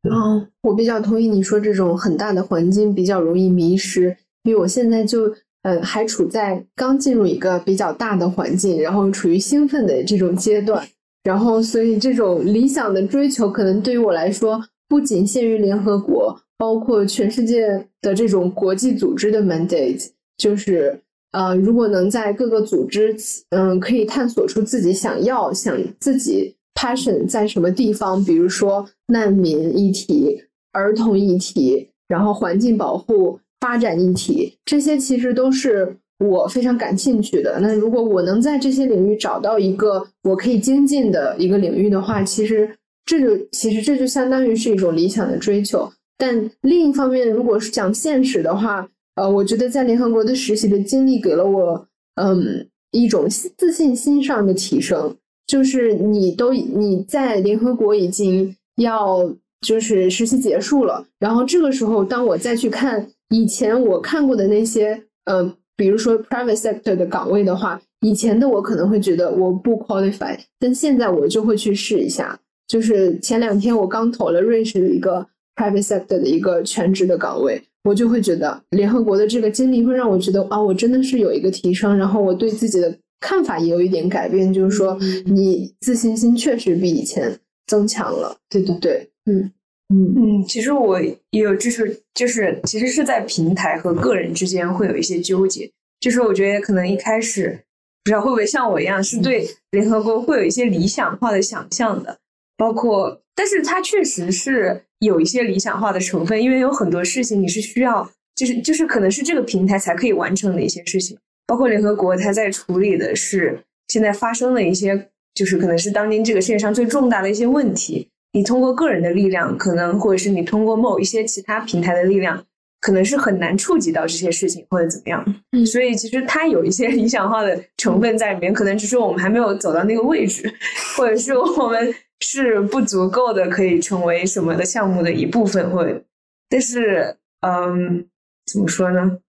哦，我比较同意你说这种很大的环境比较容易迷失，因为我现在就呃还处在刚进入一个比较大的环境，然后处于兴奋的这种阶段，然后所以这种理想的追求可能对于我来说不仅限于联合国，包括全世界的这种国际组织的 mandate，就是呃如果能在各个组织嗯可以探索出自己想要想自己。Passion 在什么地方？比如说难民议题、儿童议题，然后环境保护、发展议题，这些其实都是我非常感兴趣的。那如果我能在这些领域找到一个我可以精进的一个领域的话，其实这就其实这就相当于是一种理想的追求。但另一方面，如果是讲现实的话，呃，我觉得在联合国的实习的经历给了我，嗯，一种自信心上的提升。就是你都你在联合国已经要就是实习结束了，然后这个时候当我再去看以前我看过的那些，嗯，比如说 private sector 的岗位的话，以前的我可能会觉得我不 qualify，但现在我就会去试一下。就是前两天我刚投了瑞士的一个 private sector 的一个全职的岗位，我就会觉得联合国的这个经历会让我觉得啊，我真的是有一个提升，然后我对自己的看法也有一点改变，就是说你自信心确实比以前增强了。对对，对，嗯。嗯嗯，其实我也有，就是就是，其实是在平台和个人之间会有一些纠结。就是我觉得可能一开始不知道会不会像我一样，是对联合国会有一些理想化的想象的，包括，但是它确实是有一些理想化的成分，因为有很多事情你是需要，就是就是可能是这个平台才可以完成的一些事情，包括联合国它在处理的是现在发生的一些，就是可能是当今这个世界上最重大的一些问题。你通过个人的力量，可能或者是你通过某一些其他平台的力量，可能是很难触及到这些事情或者怎么样。嗯，所以其实它有一些理想化的成分在里面，可能只是我们还没有走到那个位置，或者是我们是不足够的可以成为什么的项目的一部分，或者，但是，嗯，怎么说呢？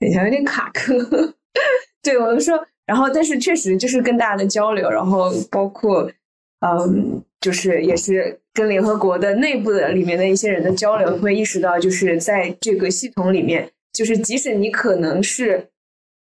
等一下有点卡壳。对，我就说，然后，但是确实就是跟大家的交流，然后包括，嗯。就是也是跟联合国的内部的里面的一些人的交流，会意识到，就是在这个系统里面，就是即使你可能是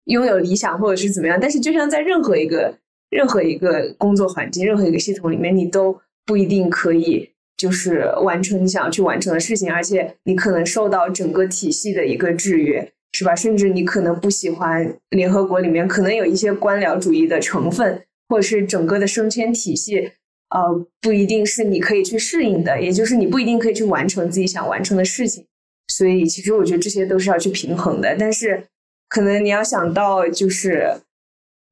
拥有理想或者是怎么样，但是就像在任何一个任何一个工作环境、任何一个系统里面，你都不一定可以就是完成你想要去完成的事情，而且你可能受到整个体系的一个制约，是吧？甚至你可能不喜欢联合国里面可能有一些官僚主义的成分，或者是整个的升迁体系。呃，不一定是你可以去适应的，也就是你不一定可以去完成自己想完成的事情。所以，其实我觉得这些都是要去平衡的。但是，可能你要想到，就是，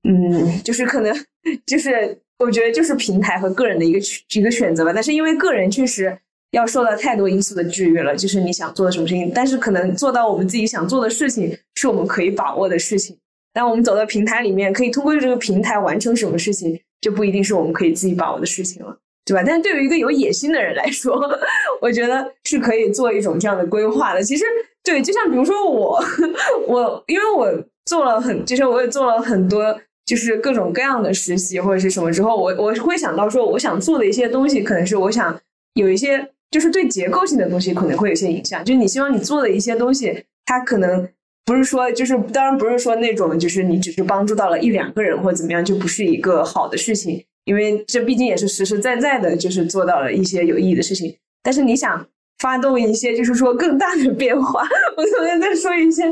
嗯，就是可能，就是我觉得就是平台和个人的一个一个选择吧。但是，因为个人确实要受到太多因素的制约了，就是你想做的什么事情，但是可能做到我们自己想做的事情是我们可以把握的事情。当我们走到平台里面，可以通过这个平台完成什么事情。就不一定是我们可以自己把握的事情了，对吧？但是对于一个有野心的人来说，我觉得是可以做一种这样的规划的。其实，对，就像比如说我，我因为我做了很，就是我也做了很多，就是各种各样的实习或者是什么之后，我我会想到说，我想做的一些东西，可能是我想有一些，就是对结构性的东西可能会有些影响。就是你希望你做的一些东西，它可能。不是说，就是当然不是说那种，就是你只是帮助到了一两个人或怎么样，就不是一个好的事情。因为这毕竟也是实实在在的，就是做到了一些有意义的事情。但是你想发动一些，就是说更大的变化，我昨天在说一些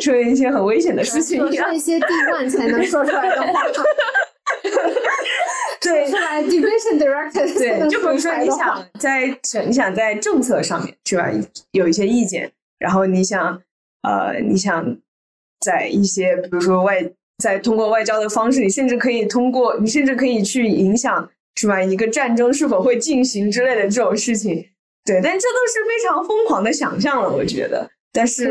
说一些很危险的事情，说一些地万才能说出来的话。对，是来 division director。对，就比如说你想在你想在政策上面是吧，有一些意见，然后你想。呃，你想在一些，比如说外，在通过外交的方式，你甚至可以通过，你甚至可以去影响，是吧？一个战争是否会进行之类的这种事情，对，但这都是非常疯狂的想象了，我觉得。但是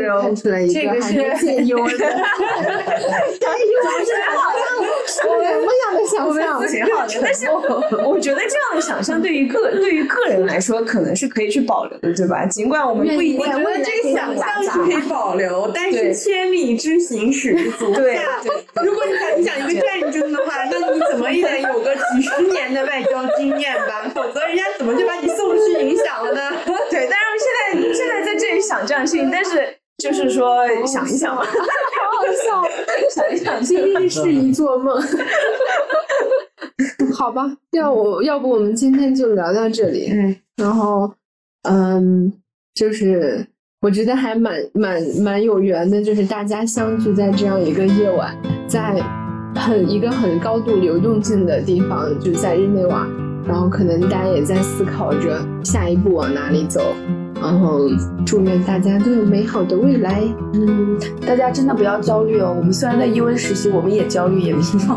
这个是很优的，太优了，什么样的想象？挺好的，但是我觉得这样的想象对于个对于个人来说，可能是可以去保留的，对吧？尽管我们不一定，我觉得这个想象是可以保留，但是千里之行始于足下。如果你想你想一个战争的话，那你怎么也得有个几十年的外交经验吧？否则人家怎么就把你送去影响了呢？对，但是现在现在在这里想这样性，但是。就是说，想一想嘛，好好笑，想一想，今天是一做梦。好吧，要我要不我们今天就聊到这里。嗯，然后，嗯，就是我觉得还蛮蛮蛮有缘的，就是大家相聚在这样一个夜晚，在很一个很高度流动性的地方，就在日内瓦，然后可能大家也在思考着下一步往哪里走。然后祝愿大家都有美好的未来。嗯，大家真的不要焦虑哦。我们虽然在 U N 实习，我们也焦虑也迷茫。